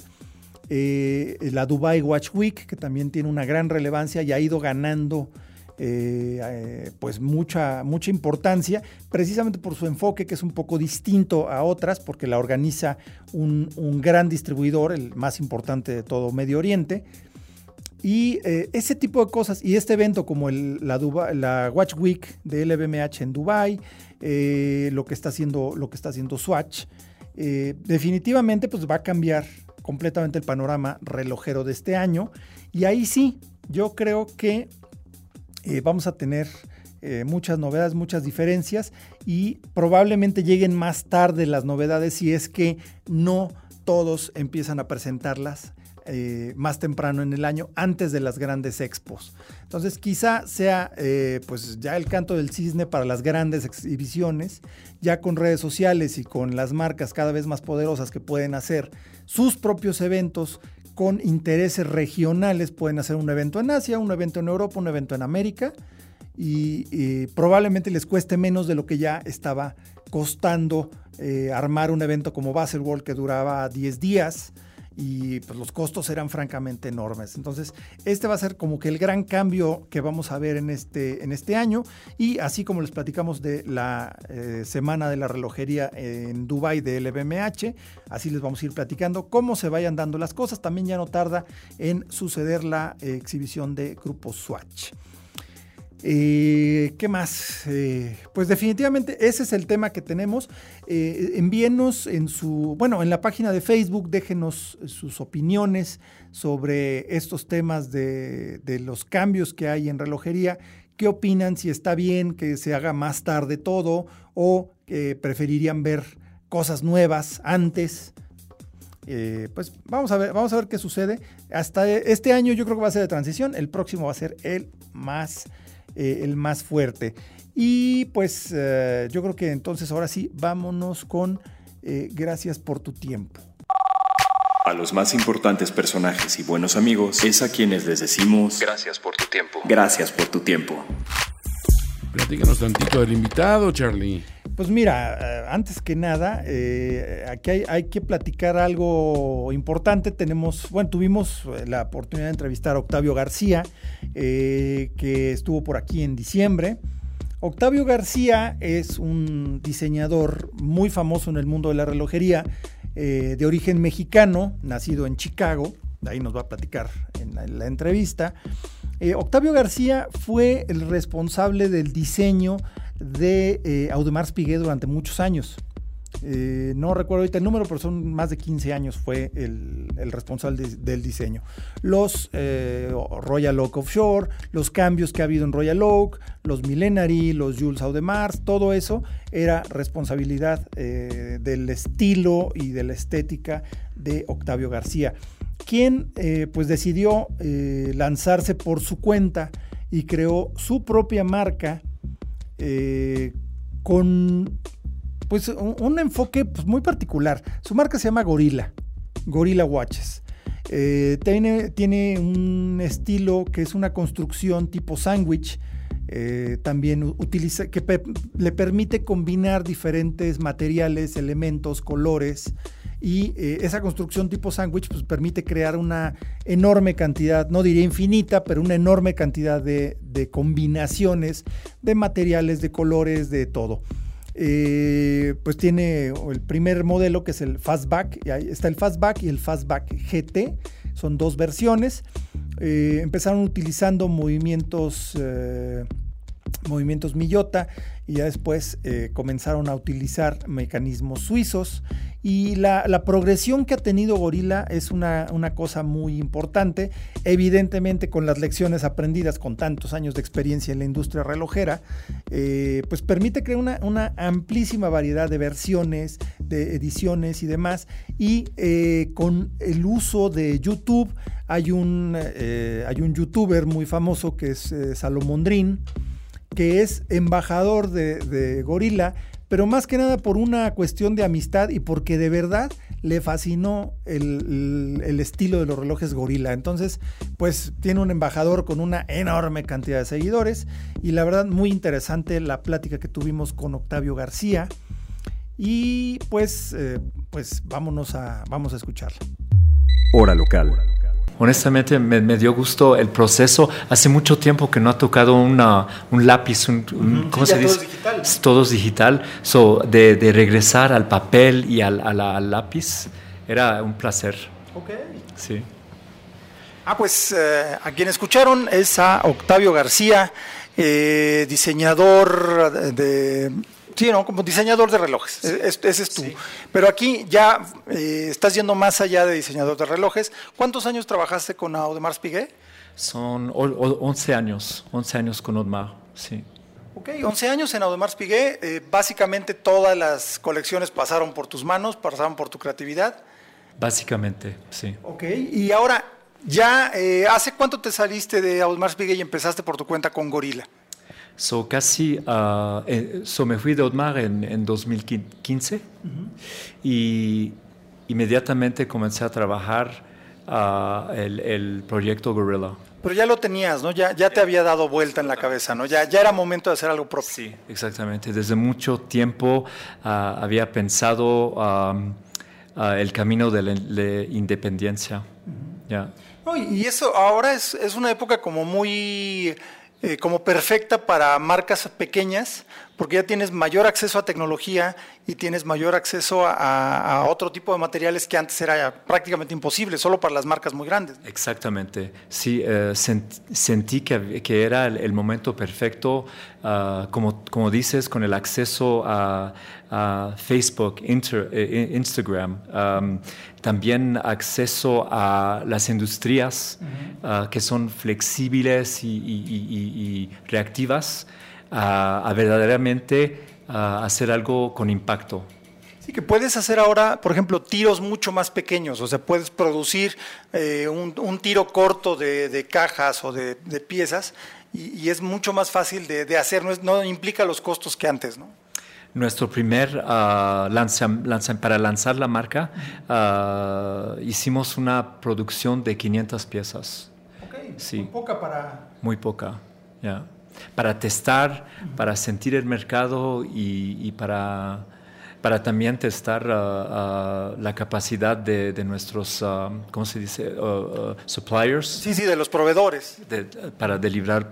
Eh, la Dubai Watch Week, que también tiene una gran relevancia y ha ido ganando eh, eh, pues mucha, mucha importancia, precisamente por su enfoque que es un poco distinto a otras, porque la organiza un, un gran distribuidor, el más importante de todo Medio Oriente. Y eh, ese tipo de cosas, y este evento como la, Watch Week de LVMH en Dubai, eh, lo, que está haciendo, lo que está haciendo Swatch, eh, definitivamente pues va a cambiar completamente el panorama relojero de este año. Y ahí sí, yo creo que vamos a tener muchas novedades, muchas diferencias y probablemente lleguen más tarde las novedades si es que no todos empiezan a presentarlas eh, más temprano en el año, antes de las grandes expos. Entonces quizá sea eh, pues ya el canto del cisne para las grandes exhibiciones, ya con redes sociales y con las marcas cada vez más poderosas que pueden hacer sus propios eventos con intereses regionales, pueden hacer un evento en Asia, un evento en Europa, un evento en América. Y, probablemente les cueste menos de lo que ya estaba costando eh, armar un evento como Baselworld que duraba 10 días y pues los costos eran francamente enormes. Entonces, este va a ser como que el gran cambio que vamos a ver en este, en este año y así como les platicamos de la eh, semana de la relojería en Dubai de LVMH, así les vamos a ir platicando cómo se vayan dando las cosas. También ya no tarda en suceder la exhibición de Grupo Swatch. Eh, ¿Qué más? Eh, pues definitivamente ese es el tema que tenemos. Eh, envíenos en su, bueno, en la página de Facebook, déjenos sus opiniones sobre estos temas de, los cambios que hay en relojería. ¿Qué opinan? Si está bien que se haga más tarde todo o preferirían ver cosas nuevas antes. pues vamos a ver, vamos a ver qué sucede. Hasta este año yo creo que va a ser de transición, el próximo va a ser el más eh, el más fuerte. Y pues eh, yo creo que entonces ahora sí, vámonos con eh, gracias por tu tiempo. A los más importantes personajes y buenos amigos es a quienes les decimos gracias por tu tiempo. Gracias por tu tiempo. Platícanos tantito del invitado, Charlie. Pues mira, antes que nada, aquí hay, que platicar algo importante. Tenemos, bueno, tuvimos la oportunidad de entrevistar a Octavio García, eh, que estuvo por aquí en diciembre. Octavio García es un diseñador muy famoso en el mundo de la relojería, eh, de origen mexicano, nacido en Chicago, ahí nos va a platicar en la, entrevista. Eh, Octavio García fue el responsable del diseño de Audemars Piguet durante muchos años. eh, no recuerdo ahorita el número, pero son más de 15 años fue el, responsable del diseño. Los eh, Royal Oak Offshore, los cambios que ha habido en Royal Oak, los Millenary, los Jules Audemars, todo eso era responsabilidad eh, del estilo y de la estética de Octavio García, quien pues decidió lanzarse por su cuenta y creó su propia marca con pues un, enfoque pues, muy particular. Su marca se llama Gorilla, Gorilla Watches. Eh, tiene, tiene, un estilo que es una construcción tipo sándwich. Eh, también utiliza, que le permite combinar diferentes materiales, elementos, colores. Y eh, esa construcción tipo sándwich pues, permite crear una enorme cantidad, no diría infinita, pero una enorme cantidad de, de combinaciones de materiales, de colores, de todo. Eh, pues tiene el primer modelo que es el Fastback, y ahí está el Fastback y el Fastback GT, son dos versiones. Eh, empezaron utilizando movimientos, movimientos Millota y ya después comenzaron a utilizar mecanismos suizos y la, progresión que ha tenido Gorila es una, cosa muy importante. Evidentemente, con las lecciones aprendidas con tantos años de experiencia en la industria relojera, eh, pues permite crear una, amplísima variedad de versiones, de ediciones y demás. Y eh, con el uso de YouTube, hay un, eh, hay un youtuber muy famoso que es Salomondrin, que es embajador de, Gorila pero más que nada por una cuestión de amistad y porque de verdad le fascinó el, estilo de los relojes gorila. Entonces, pues tiene un embajador con una enorme cantidad de seguidores y la verdad muy interesante la plática que tuvimos con Octavio García. Y pues, eh, pues vámonos a, vamos a escucharla. Hora local. Honestamente me, dio gusto el proceso. Hace mucho tiempo que no ha tocado una, un lápiz, un, ¿cómo se dice? Todo digital. Todo digital. So, de, de, regresar al papel y al, al, lápiz era un placer. Ok. Sí. Ah, pues eh, a quien escucharon es a Octavio García, eh, diseñador de Sí, ¿no? Como diseñador de relojes. Ese es tú. Pero aquí ya eh, estás yendo más allá de diseñador de relojes. ¿Cuántos años trabajaste con Audemars Piguet? Son 11 años, 11 años con Audemars, sí. Ok, 11 años en Audemars Piguet. Eh, básicamente todas las colecciones pasaron por tus manos, pasaron por tu creatividad. Básicamente, sí. Ok, y ahora, ya, eh, ¿hace cuánto te saliste de Audemars Piguet y empezaste por tu cuenta con Gorilla? So, casi, uh, so me fui de Otmar en, en 2015 y inmediatamente comencé a trabajar uh, el, el, proyecto Gorilla. Pero ya lo tenías, ¿no? Ya, ya te había dado vuelta en la cabeza, ¿no? Ya, ya era momento de hacer algo propio. Sí, exactamente. Desde mucho tiempo uh, había pensado um, el camino de la, independencia. ya y eso ahora es, es una época como muy eh, como perfecta para marcas pequeñas, porque ya tienes mayor acceso a tecnología y tienes mayor acceso a, otro tipo de materiales que antes era prácticamente imposible, solo para las marcas muy grandes. Exactamente, sí, eh, sentí que, que, era el, momento perfecto, ah, como, como dices, con el acceso a, Facebook, eh, Instagram, también acceso a las industrias ah, que son flexibles y, reactivas a, verdaderamente hacer algo con impacto. Sí, que puedes hacer ahora, por ejemplo, tiros mucho más pequeños, o sea, puedes producir eh, un, tiro corto de, cajas o de, piezas y, es mucho más fácil de, hacer, no, no implica los costos que antes, ¿no? Nuestro primer uh, lanza, para lanzar la marca, ah, hicimos una producción de 500 piezas. sí. Muy poca para... Muy poca, ya. Para testar, para sentir el mercado y, para, para también testar ah, la capacidad de, de nuestros, ¿cómo se dice? suppliers. Sí, sí, de los proveedores. para deliberar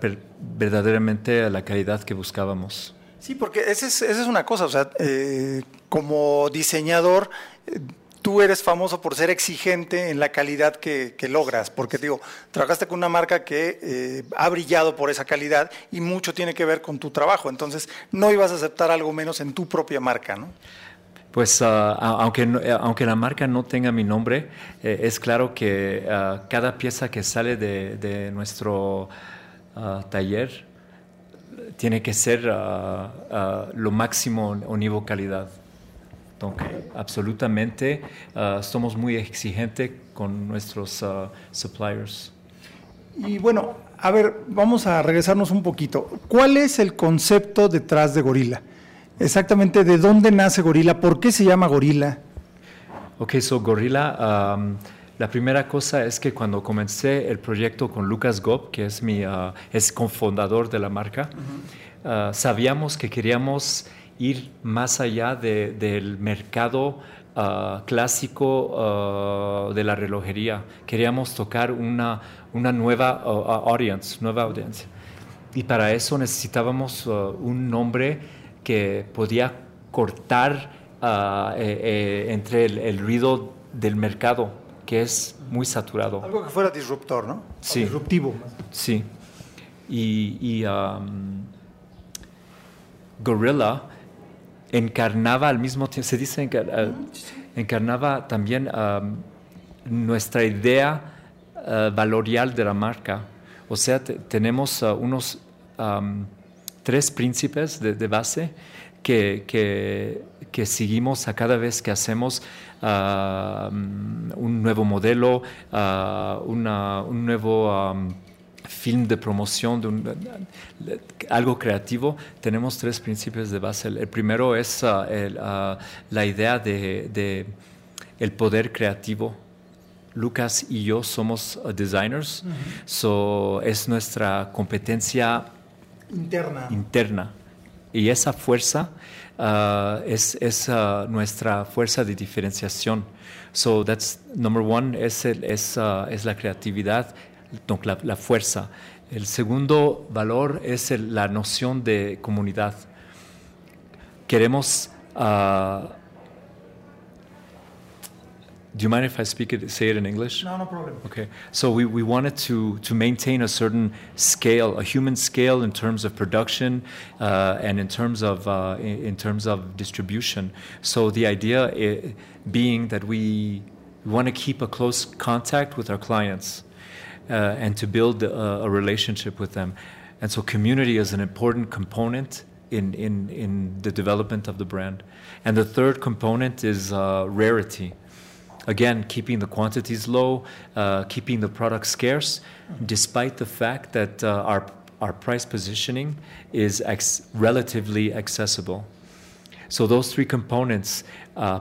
verdaderamente la calidad que buscábamos. Sí, porque esa es, esa es una cosa, o sea, eh, como diseñador, eh, tú eres famoso por ser exigente en la calidad que, logras, porque digo, trabajaste con una marca que eh, ha brillado por esa calidad y mucho tiene que ver con tu trabajo, entonces no ibas a aceptar algo menos en tu propia marca, ¿no? Pues ah, aunque, eh, aunque la marca no tenga mi nombre, eh, es claro que ah, cada pieza que sale de, nuestro ah, taller tiene que ser lo máximo nivel calidad. Entonces, absolutamente somos muy exigentes con nuestros suppliers. Y bueno, a ver, vamos a regresarnos un poquito. ¿Cuál es el concepto detrás de Gorila? Exactamente, ¿de dónde nace Gorila? ¿Por qué se llama Gorila? Ok, so Gorila, um, la primera cosa es que cuando comencé el proyecto con Lucas Gob, que es mi uh, es cofundador de la marca, sabíamos que queríamos ir más allá del mercado uh, clásico de la relojería. Queríamos tocar una, una nueva audience, nueva audiencia. Y para eso necesitábamos un nombre que podía cortar ah, eh, eh, entre el, ruido del mercado, que es muy saturado. Algo que fuera disruptor, ¿no? Sí. disruptivo. Sí. Y, um, Gorilla encarnaba al mismo tiempo, se dice, uh, encarnaba también nuestra idea uh, valorial de la marca. O sea, tenemos uh, unos tres príncipes de, base que, que, seguimos a cada vez que hacemos ah, un nuevo modelo, un nuevo film de promoción, de, algo creativo, tenemos tres principios de base. El, primero es ah, la idea de, el poder creativo. Lucas y yo somos designers, so es nuestra competencia interna. interna. Y esa fuerza es, es nuestra fuerza de diferenciación. So that's number one es, es, uh, es la creatividad, la, la, fuerza. El segundo valor es la noción de comunidad. Queremos Do you mind if I speak it, say it in English? No, no problem. Okay. So we, we wanted to, to maintain a certain scale, a human scale in terms of production uh, and in terms of, uh, in, terms of distribution. So the idea being that we want to keep a close contact with our clients uh, and to build a, a relationship with them. And so community is an important component in, in, in the development of the brand. And the third component is uh, rarity again, keeping the quantities low, uh, keeping the product scarce, despite the fact that uh, our, our price positioning is ex- relatively accessible. So, those three components uh,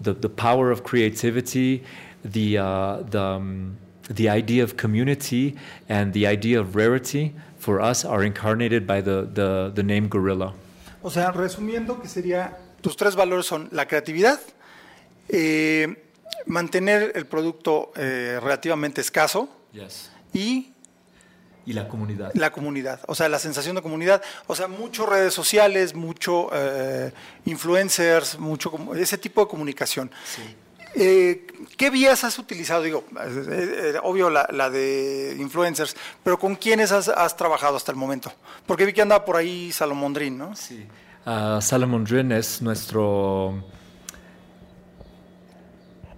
the, the power of creativity, the, uh, the, um, the idea of community, and the idea of rarity for us are incarnated by the, the, the name Gorilla. O sea, resumiendo, que sería, tus tres valores son la creatividad, eh, mantener el producto eh, relativamente escaso y y la comunidad. La comunidad, o sea, la sensación de comunidad, o sea, mucho redes sociales, mucho eh, influencers, mucho ese tipo de comunicación. Eh, ¿Qué vías has utilizado? Digo, obvio la, de influencers, pero ¿con quiénes has, trabajado hasta el momento? Porque vi que andaba por ahí Salomondrin, ¿no? Sí. Uh, Salomondrin es nuestro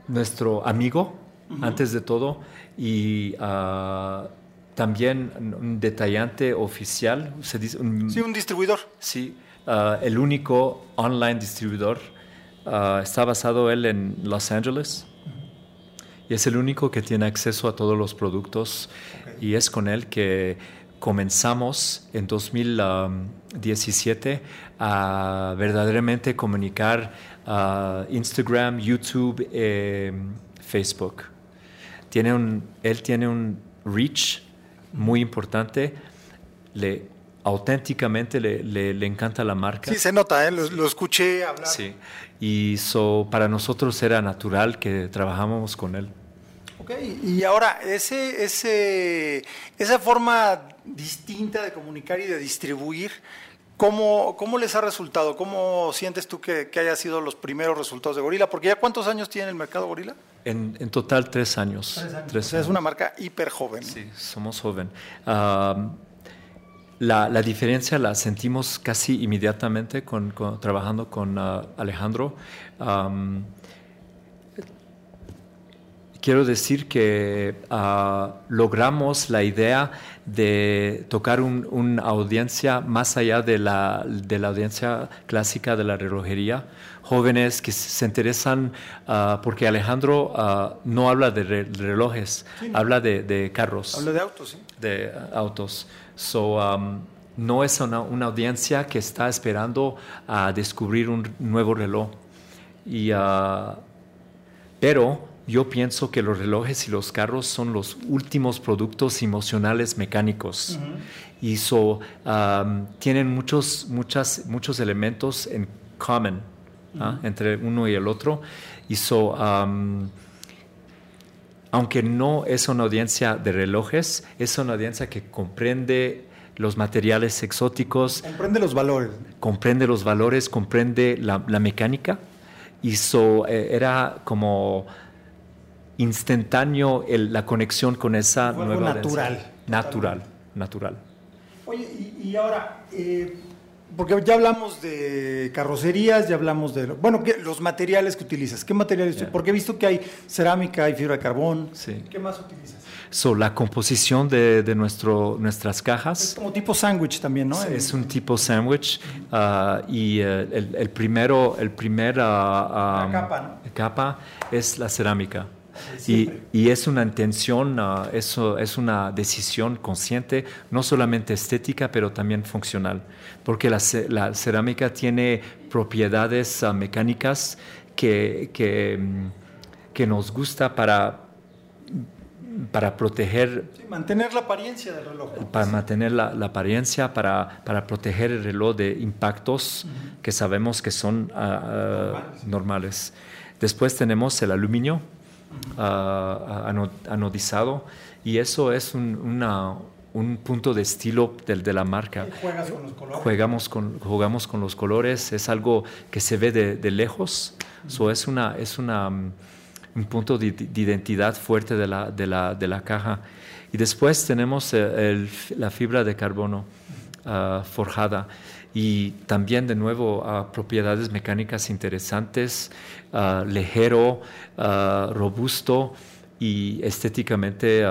nuestro amigo, antes de todo, y ah, también un detallante oficial. Se dice, sí, un distribuidor. Sí, ah, el único online distribuidor. Ah, está basado él en Los Ángeles y es el único que tiene acceso a todos los productos y es con él que comenzamos en 2017 a verdaderamente comunicar Instagram, YouTube, eh, Facebook. Tiene un, él tiene un reach muy importante. Le, auténticamente le, le, encanta la marca. Sí, se nota, ¿eh? lo, escuché hablar. Sí, y so, para nosotros era natural que trabajáramos con él. Ok, y ahora, ese, ese, esa forma distinta de comunicar y de distribuir, ¿Cómo, ¿Cómo, les ha resultado? ¿Cómo sientes tú que, que haya sido los primeros resultados de Gorila? Porque ya cuántos años tiene el mercado Gorila? En, en total tres años. Tres años. Es una marca hiper joven. Sí, somos joven. La, la, diferencia la sentimos casi inmediatamente con, trabajando con uh, Alejandro. Um, quiero decir que uh, logramos la idea de tocar una audiencia más allá de la, de la, audiencia clásica de la relojería. Jóvenes que se interesan, uh, porque Alejandro no habla de relojes, habla de, de, carros. Habla de autos, sí. De autos. So, um, no es una, una, audiencia que está esperando a descubrir un nuevo reloj. Y, uh, pero yo pienso que los relojes y los carros son los últimos productos emocionales mecánicos. Y so, um, tienen muchos, muchas, muchos elementos en common ¿ah? entre uno y el otro. Y so, um, aunque no es una audiencia de relojes, es una audiencia que comprende los materiales exóticos. Comprende los valores. Comprende los valores, comprende la, mecánica. Y eso eh, era como instantáneo la conexión con esa nueva natural. Natural, natural. Oye, y, ahora, eh, porque ya hablamos de carrocerías, ya hablamos de, bueno, los materiales que utilizas. ¿Qué materiales? Porque he visto que hay cerámica, hay fibra de carbón. Sí. ¿Qué más utilizas? So, la composición de, de nuestro, nuestras cajas. Es como tipo sándwich también, ¿no? Es un tipo sándwich. Uh, y uh, el, el, primero, el primer uh, um, capa, ¿no? capa es la cerámica. Y, y, es una intención, uh, eso es una decisión consciente, no solamente estética, pero también funcional, porque la, la cerámica tiene propiedades uh, mecánicas que, que, mm, que, nos gusta para, para proteger... mantener la apariencia del reloj. Para mantener la, la apariencia, para, para, proteger el reloj de impactos que sabemos que son uh, normales. Después tenemos el aluminio, uh, anodizado y eso es un, una, un punto de estilo de, de la marca. ¿Juegas con los colores? Jugamos con, jugamos con los colores, es algo que se ve de, de lejos, uh es, una, es una, um, un punto de, de, identidad fuerte de la, de la, de la caja. Y después tenemos eh, el, la fibra de carbono uh, forjada y también de nuevo uh, propiedades mecánicas interesantes, uh, ligero, uh, robusto y estéticamente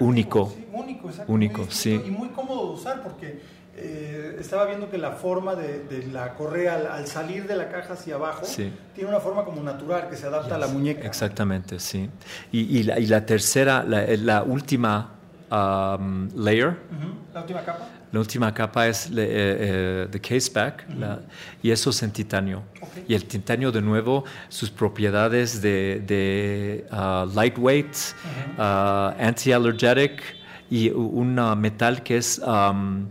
único. Sí, único, exacto, único muy sí. Y muy cómodo de usar porque eh, estaba viendo que la forma de, de la correa al, al, salir de la caja hacia abajo sí. tiene una forma como natural que se adapta yes. a la muñeca. Exactamente, sí. Y, y, la, y la, tercera, la, la última um, layer. -huh. La última capa. La última capa es the eh, eh, caseback uh -huh. la, y eso es en titanio. Okay. Y el titanio, de nuevo, sus propiedades de, de uh, lightweight, uh -huh. anti-allergenic y un metal que es um,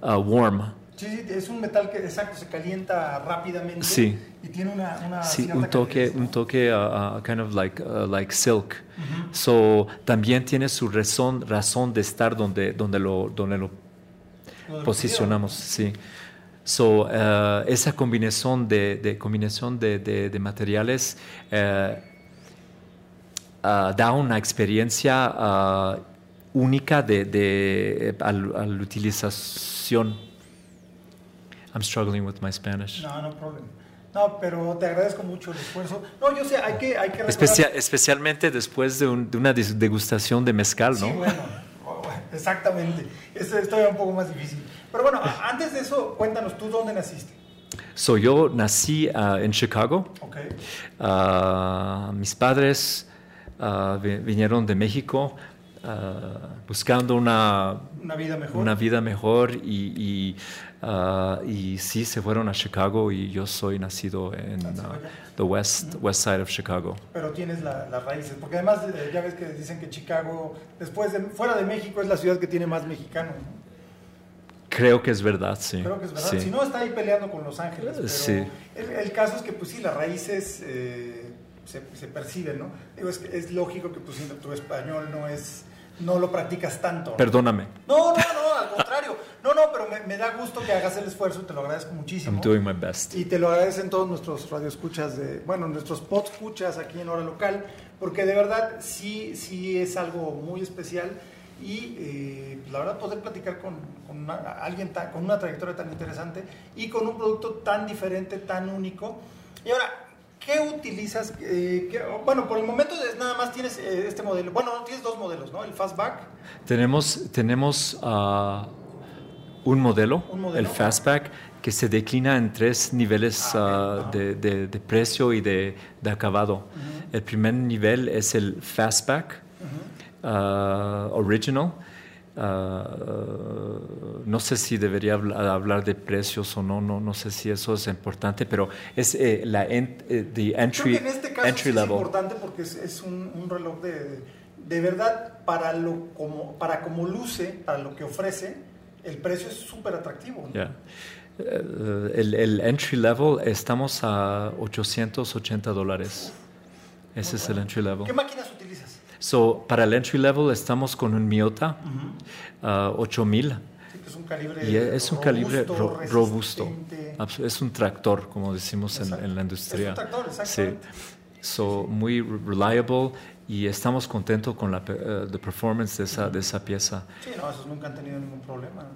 warm. Sí, sí, es un metal que exacto se calienta rápidamente sí. y tiene una, una sí, un toque, calidez, ¿no? un toque uh, kind of like uh, like silk. Uh -huh. So también tiene su razón razón de estar donde donde lo donde lo posicionamos, sí. So, uh, esa combinación de, de combinación de, de, de materiales uh, uh, da una experiencia única de, al, al, utilización. I'm struggling with my Spanish. No, no problem. No, pero te agradezco mucho el esfuerzo. No, yo sé, hay que, hay que Especia, especialmente después de, un, de, una degustación de mezcal, ¿no? Sí, bueno, exactamente. Esto es todavía un poco más difícil. Pero bueno, antes de eso, cuéntanos, ¿tú dónde naciste? So, yo nací uh, en Chicago. Okay. Uh, mis padres uh, vinieron de México buscando una, una, vida mejor. Una vida mejor y, y, y, sí se fueron a Chicago y yo soy nacido en the west, west side of Chicago. Pero tienes las la raíces, porque además eh, ya ves que dicen que Chicago, después de, fuera de México, es la ciudad que tiene más mexicanos. ¿no? Creo que es verdad, sí. Creo que es verdad. Sí. Si no, está ahí peleando con Los Ángeles. Pero sí. el, el, caso es que, pues sí, las raíces eh, se, se, perciben, ¿no? Digo, es, es lógico que pues, tu español no es no lo practicas tanto. ¿no? Perdóname. No, no, no, al contrario. No, no, pero me, me, da gusto que hagas el esfuerzo, te lo agradezco muchísimo. I'm doing my best. Y te lo agradecen todos nuestros radioescuchas, de, bueno, nuestros escuchas aquí en Hora Local, porque de verdad sí, sí es algo muy especial y eh, la verdad poder platicar con, alguien con una trayectoria tan interesante y con un producto tan diferente, tan único. Y ahora, ¿qué utilizas? Eh, bueno, por el momento es nada más tienes eh, este modelo. Bueno, tienes dos modelos, ¿no? El Fastback. Tenemos, tenemos uh, un, modelo, el Fastback, que se declina en tres niveles ah, uh, de, de, precio y de, de acabado. El primer nivel es el Fastback uh, Original. Uh, no sé si debería hablar de precios o no, no, no sé si eso es importante, pero es eh, la eh, entry, en este caso entry level. Es importante porque es, un, un, reloj de, de verdad para lo como para como luce, para lo que ofrece, el precio es súper atractivo. Eh, el, el, entry level estamos a 880 dólares. Ese es el entry level. ¿Qué máquinas utilizas? So, para el entry level estamos con un Miota 8000. Ah, es un calibre y es un calibre robusto. Es un tractor, como decimos en, la industria. Es un tractor, Sí. So, muy reliable y estamos contentos con la uh, performance de esa, de esa pieza. Sí, no, esos nunca han tenido ningún problema.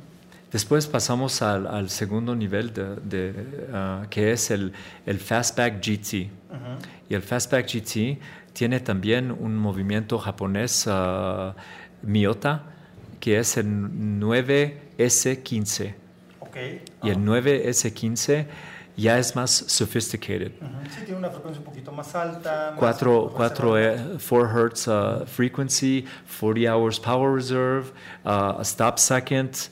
Después pasamos al, al segundo nivel, de, de uh, que es el, el Fastback GT. Y el Fastback GT tiene también un movimiento japonés uh, Miota, que es el 9S15. Okay. Y el 9S15 ya es más sophisticated. Sí, tiene una frecuencia un poquito más alta. 4, 4 Hz uh, frequency, 40 hours power reserve, uh, a stop second,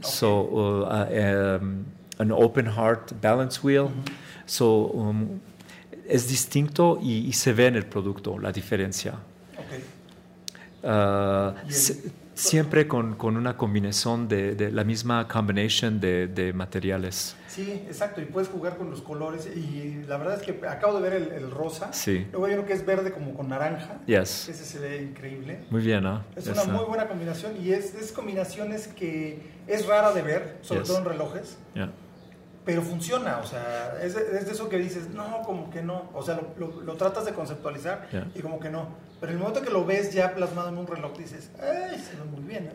so uh, um, an open heart balance wheel. So um, es distinto y, se ve en el producto la diferencia. Uh, siempre con, con, una combinación de, de, la misma combination de, de, materiales. Sí, exacto, y puedes jugar con los colores y la verdad es que acabo de ver el, rosa, sí. luego hay uno que es verde como con naranja, yes. ese se ve increíble. Muy bien, ¿no? Es una muy buena combinación y es, es combinaciones que es rara de ver, sobre todo en relojes. Yeah pero funciona, o sea, es de, es de, eso que dices, no, como que no, o sea, lo, lo, tratas de conceptualizar y como que no, pero el momento que lo ves ya plasmado en un reloj dices, ¡ay, se ve muy bien! ¿eh?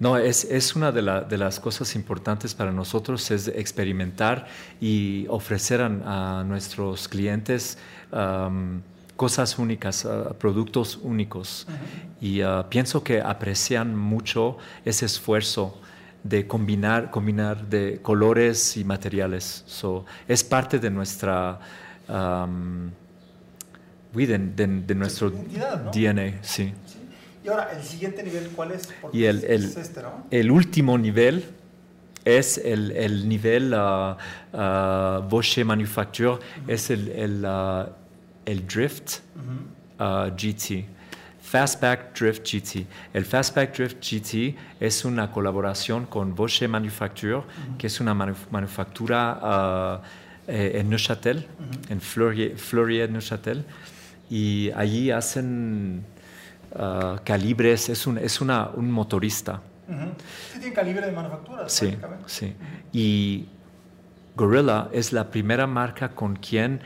No, es, es una de, la, de, las cosas importantes para nosotros, es experimentar y ofrecer a, a nuestros clientes um, cosas únicas, uh, productos únicos. Uh -huh. Y uh, pienso que aprecian mucho ese esfuerzo de combinar, combinar de colores y materiales. So, es parte de nuestra... Um, de, de, de, nuestro ¿no? DNA, sí. sí. Y ahora, el siguiente nivel, ¿cuál es? Porque y el, el, es este, ¿no? el último nivel es el, el nivel uh, uh, Bosch Manufacture, uh -huh. es el, el, el Drift -huh. GT. Fastback Drift GT. El Fastback Drift GT es una colaboración con Bosch Manufacture, -huh. que es una manuf manufactura eh, en Neuchâtel, en Fleurier, Fleurier, Neuchâtel, y allí hacen uh, calibres, es, un, es una, un motorista. Uh -huh. Sí, tiene calibre de manufactura. Sí, sí. Y Gorilla es la primera marca con quien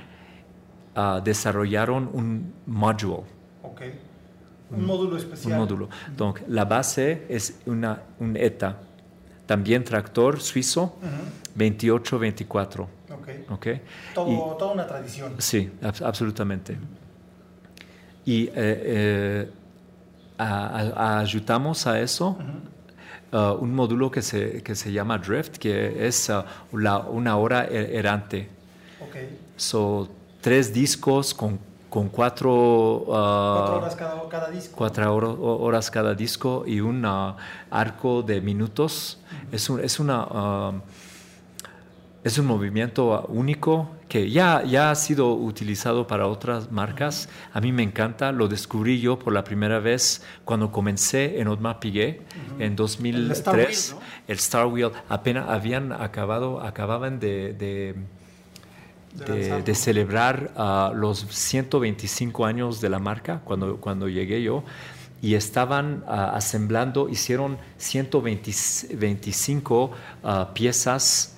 desarrollaron un módulo. Okay. Un módulo especial. Un módulo. Donc, la base es una, un ETA. También tractor suizo, uh -huh. 28-24. Okay. Okay. Todo, y, toda una tradición. Sí, ab absolutamente. Y eh, eh, a, a, ayudamos a eso. Uh -huh. un módulo que se, que se llama Drift, que es uh, la, una hora er, errante. Okay. So, tres discos con con cuatro, uh, cuatro horas cada, cada, disco. Cuatro horas cada disco y un uh, arco de minutos. -huh. es, un, es, una, uh, es un movimiento único que ya, ya ha sido utilizado para otras marcas. A mí me encanta, lo descubrí yo por la primera vez cuando comencé en Audemars Piguet en 2003. El Star Wheel, ¿no? El Star Wheel. Apenas habían acabado, acababan de, de de, de, celebrar uh, los 125 años de la marca cuando, cuando llegué yo y estaban uh, asemblando, hicieron 125 uh, piezas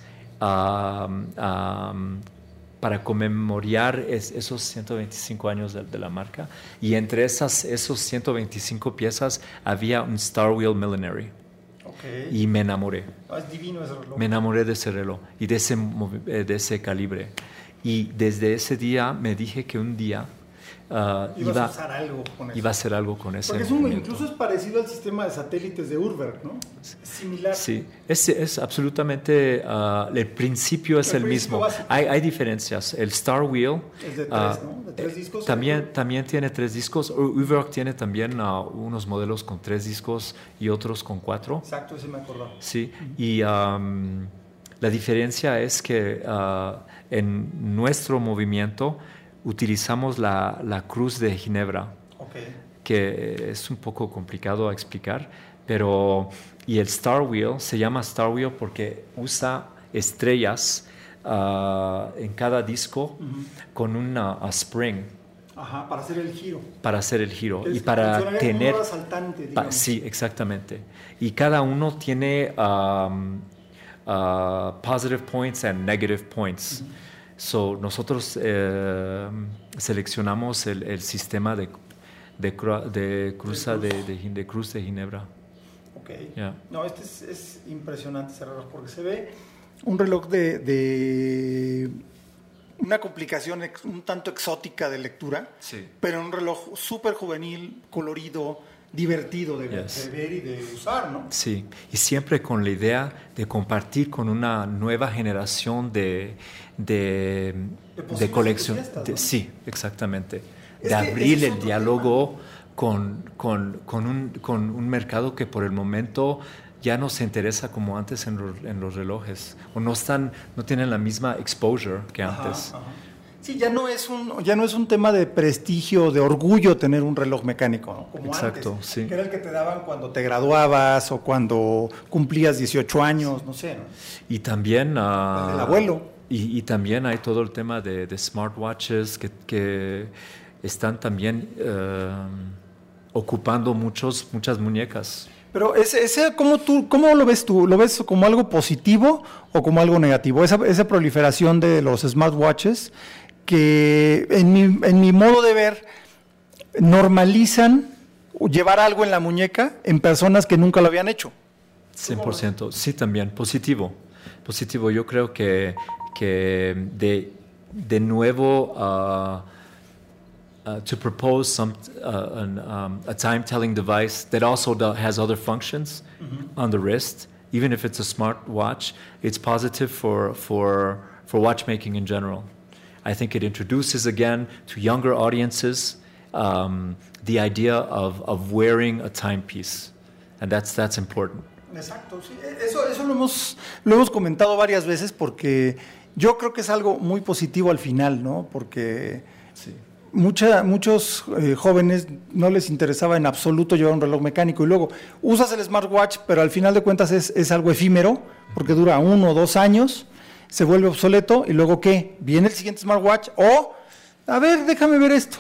para conmemorar esos 125 años de, la marca. Y entre esas, esos 125 piezas había un Star Wheel Millenary. Y me enamoré. Ah, es divino ese reloj. Me enamoré de ese reloj y de ese, eh, de ese calibre. Y desde ese día me dije que un día Uh, iba, a usar algo con eso. Iba a hacer algo con ese. Porque es incluso es parecido al sistema de satélites de Urberg, ¿no? Es similar. Sí, es, es absolutamente. Uh, el principio es el, mismo. Hay, hay, diferencias. El Star Wheel. Es de tres, uh, ¿no? De tres discos. También, también tiene tres discos. Urberg tiene también unos modelos con tres discos y otros con cuatro. Exacto, ese me acuerdo. Sí, y. Um, la diferencia es que en nuestro movimiento utilizamos la, la cruz de Ginebra, que es un poco complicado a explicar, pero y el Star Wheel se llama Star Wheel porque usa estrellas ah, en cada disco con una spring. Ajá, para hacer el giro. Para hacer el giro y para tener... sí, exactamente. Y cada uno tiene um, uh, positive points and negative points. So, nosotros eh, seleccionamos el, el, sistema de, de, de cruza de, de, cruz de Ginebra. Ok. No, este es, es, impresionante reloj porque se ve un reloj de, de una complicación un tanto exótica de lectura, sí. pero un reloj súper juvenil, colorido, divertido de, ver y de usar, ¿no? Sí, y siempre con la idea de compartir con una nueva generación de, de, de, colección. Sí, exactamente. de abrir el diálogo con, con, con, un, con, un, mercado que por el momento ya no se interesa como antes en, en los relojes, o no, están, no tienen la misma exposure que antes. Sí, ya no es un ya no es un tema de prestigio, de orgullo tener un reloj mecánico, ¿no? Como Exacto, antes, sí. Que era el que te daban cuando te graduabas o cuando cumplías 18 años, no sé. ¿no? Y también uh, el abuelo. Y, y, también hay todo el tema de, de smartwatches que, que, están también uh, ocupando muchos muchas muñecas. Pero ese, ese ¿cómo, tú, ¿cómo lo ves tú? ¿Lo ves como algo positivo o como algo negativo? Esa, esa proliferación de los smartwatches que en mi, en mi modo de ver normalizan llevar algo en la muñeca en personas que nunca lo habían hecho. 100%, sí también, positivo. Positivo, yo creo que, que de, de nuevo uh, uh, to propose some, uh, an, um, a time telling device that also has other functions mm -hmm. on the wrist, even if it's a smart watch, it's positive for, for, for watchmaking in general. I think it introduces again to younger audiences um, the idea of, of wearing a timepiece. And that's, that's important. Exacto, sí. Eso, eso lo, hemos, lo hemos comentado varias veces porque yo creo que es algo muy positivo al final, ¿no? Porque sí. mucha, muchos eh, jóvenes no les interesaba en absoluto llevar un reloj mecánico y luego usas el smartwatch, pero al final de cuentas es, es algo efímero porque dura uno o dos años se vuelve obsoleto y luego ¿qué? Viene el siguiente smartwatch o, a ver, déjame ver esto.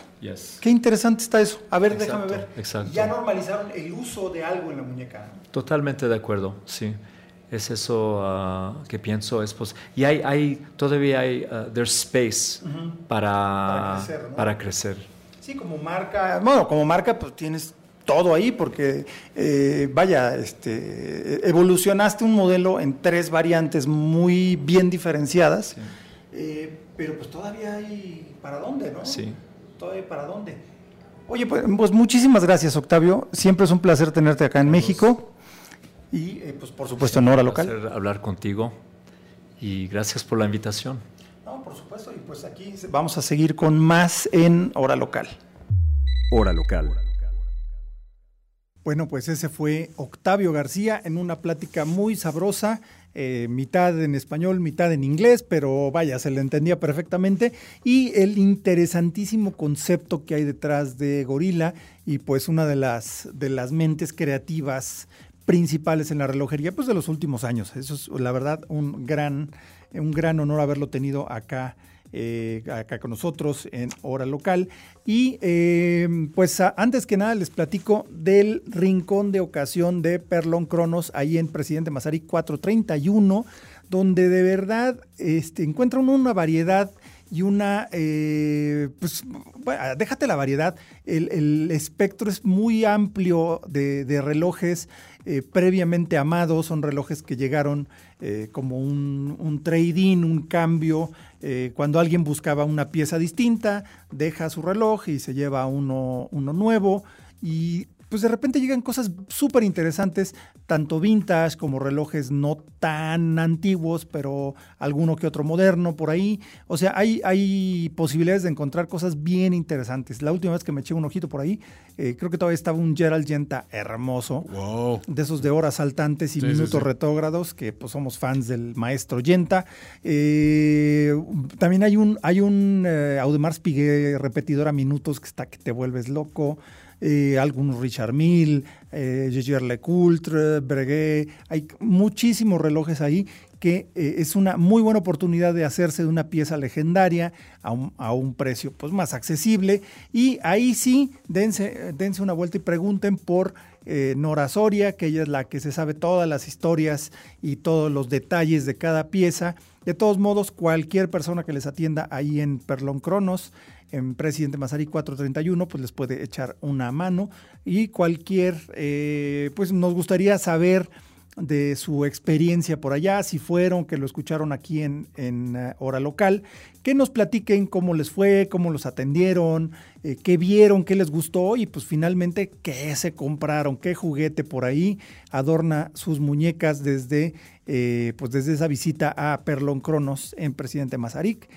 Qué interesante está eso. A ver, déjame ver. Exacto. Ya normalizaron el uso de algo en la muñeca. Totalmente de acuerdo, sí. Es eso uh, que pienso. Es pues, y hay, hay, todavía hay, uh, there's space para, para crecer, para crecer. Sí, como marca, bueno, como marca pues tienes todo ahí, porque eh, vaya, este, evolucionaste un modelo en tres variantes muy bien diferenciadas, eh, pero pues todavía hay para dónde, ¿no? Sí. Todavía para dónde. Oye, pues, pues, muchísimas gracias, Octavio. Siempre es un placer tenerte acá en México. Y eh, pues por supuesto en hora local. Un placer hablar contigo y gracias por la invitación. No, por supuesto. Y pues aquí vamos a seguir con más en hora local. Hora local. Bueno, pues ese fue Octavio García en una plática muy sabrosa, eh, mitad en español, mitad en inglés, pero vaya, se le entendía perfectamente. Y el interesantísimo concepto que hay detrás de Gorila y pues una de las, de las mentes creativas principales en la relojería pues de los últimos años. Eso es la verdad un gran, un gran honor haberlo tenido acá eh, acá con nosotros en hora local. Y eh, pues antes que nada les platico del rincón de ocasión de Perlon Cronos ahí en Presidente Mazarí 431, donde de verdad este, encuentran una variedad y una, eh, pues, déjate la variedad, el, espectro es muy amplio de, relojes eh, previamente amados, son relojes que llegaron eh, como un, un trade-in, un cambio, cuando alguien buscaba una pieza distinta, deja su reloj y se lleva uno, uno nuevo. Y pues de repente llegan cosas súper interesantes, tanto vintage como relojes no tan antiguos, pero alguno que otro moderno por ahí. O sea, hay, hay posibilidades de encontrar cosas bien interesantes. La última vez que me eché un ojito por ahí, eh, creo que todavía estaba un Gerald Yenta hermoso, de esos de horas saltantes y minutos retrógrados, que pues somos fans del maestro Yenta. Eh, también hay un, hay un eh, Audemars Piguet repetidor a minutos que está que te vuelves loco algunos Richard Mille, eh, Lecoultre, Breguet, hay muchísimos relojes ahí que eh, es una muy buena oportunidad de hacerse de una pieza legendaria a un, precio pues, más accesible. Y ahí sí, dense, dense una vuelta y pregunten por eh, Nora Soria, que ella es la que se sabe todas las historias y todos los detalles de cada pieza. De todos modos, cualquier persona que les atienda ahí en Perlon Cronos en Presidente Mazarí 431, pues les puede echar una mano. Y cualquier, eh, pues nos gustaría saber de su experiencia por allá, si fueron, que lo escucharon aquí en, en eh, hora local, que nos platiquen cómo les fue, cómo los atendieron, eh, qué vieron, qué les gustó y pues finalmente qué se compraron, qué juguete por ahí adorna sus muñecas desde, pues desde esa visita a Perlón Cronos en Presidente Mazarik.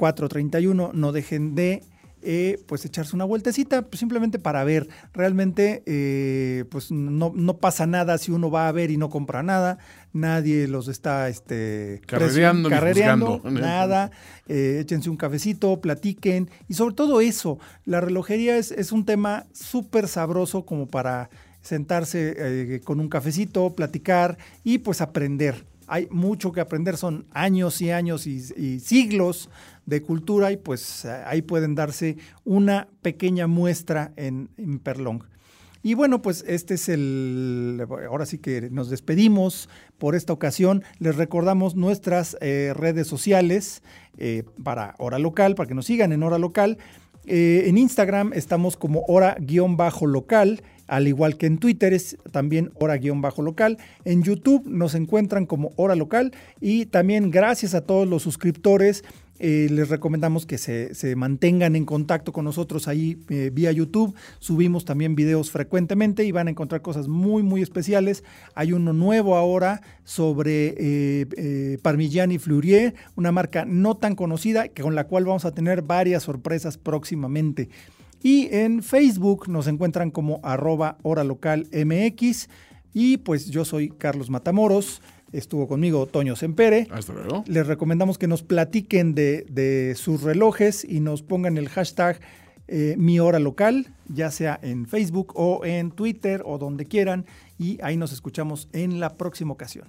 4.31, no dejen de eh, pues echarse una vueltecita, pues simplemente para ver. Realmente, eh, pues no, no, pasa nada si uno va a ver y no compra nada. Nadie los está este, carrereando, carrereando nada. Eh, échense un cafecito, platiquen. Y sobre todo eso, la relojería es, es un tema súper sabroso como para sentarse con un cafecito, platicar y pues aprender hay mucho que aprender, son años y años y, siglos de cultura y pues eh, ahí pueden darse una pequeña muestra en, Perlong. Y bueno, pues este es el, ahora sí que nos despedimos por esta ocasión. Les recordamos nuestras eh, redes sociales eh, para Hora Local, para que nos sigan en Hora Local. en Instagram estamos como hora-local al igual que en Twitter es también hora-local. En YouTube nos encuentran como hora local y también gracias a todos los suscriptores eh, les recomendamos que se, mantengan en contacto con nosotros ahí eh, vía YouTube. Subimos también videos frecuentemente y van a encontrar cosas muy, muy especiales. Hay uno nuevo ahora sobre eh, Parmigiani Fleurier, una marca no tan conocida con la cual vamos a tener varias sorpresas próximamente. Y en Facebook nos encuentran como arroba hora. Y pues yo soy Carlos Matamoros. Estuvo conmigo Toño Sempere. Hasta luego. Les recomendamos que nos platiquen de, sus relojes y nos pongan el hashtag eh, mi hora local, ya sea en Facebook o en Twitter o donde quieran. Y ahí nos escuchamos en la próxima ocasión.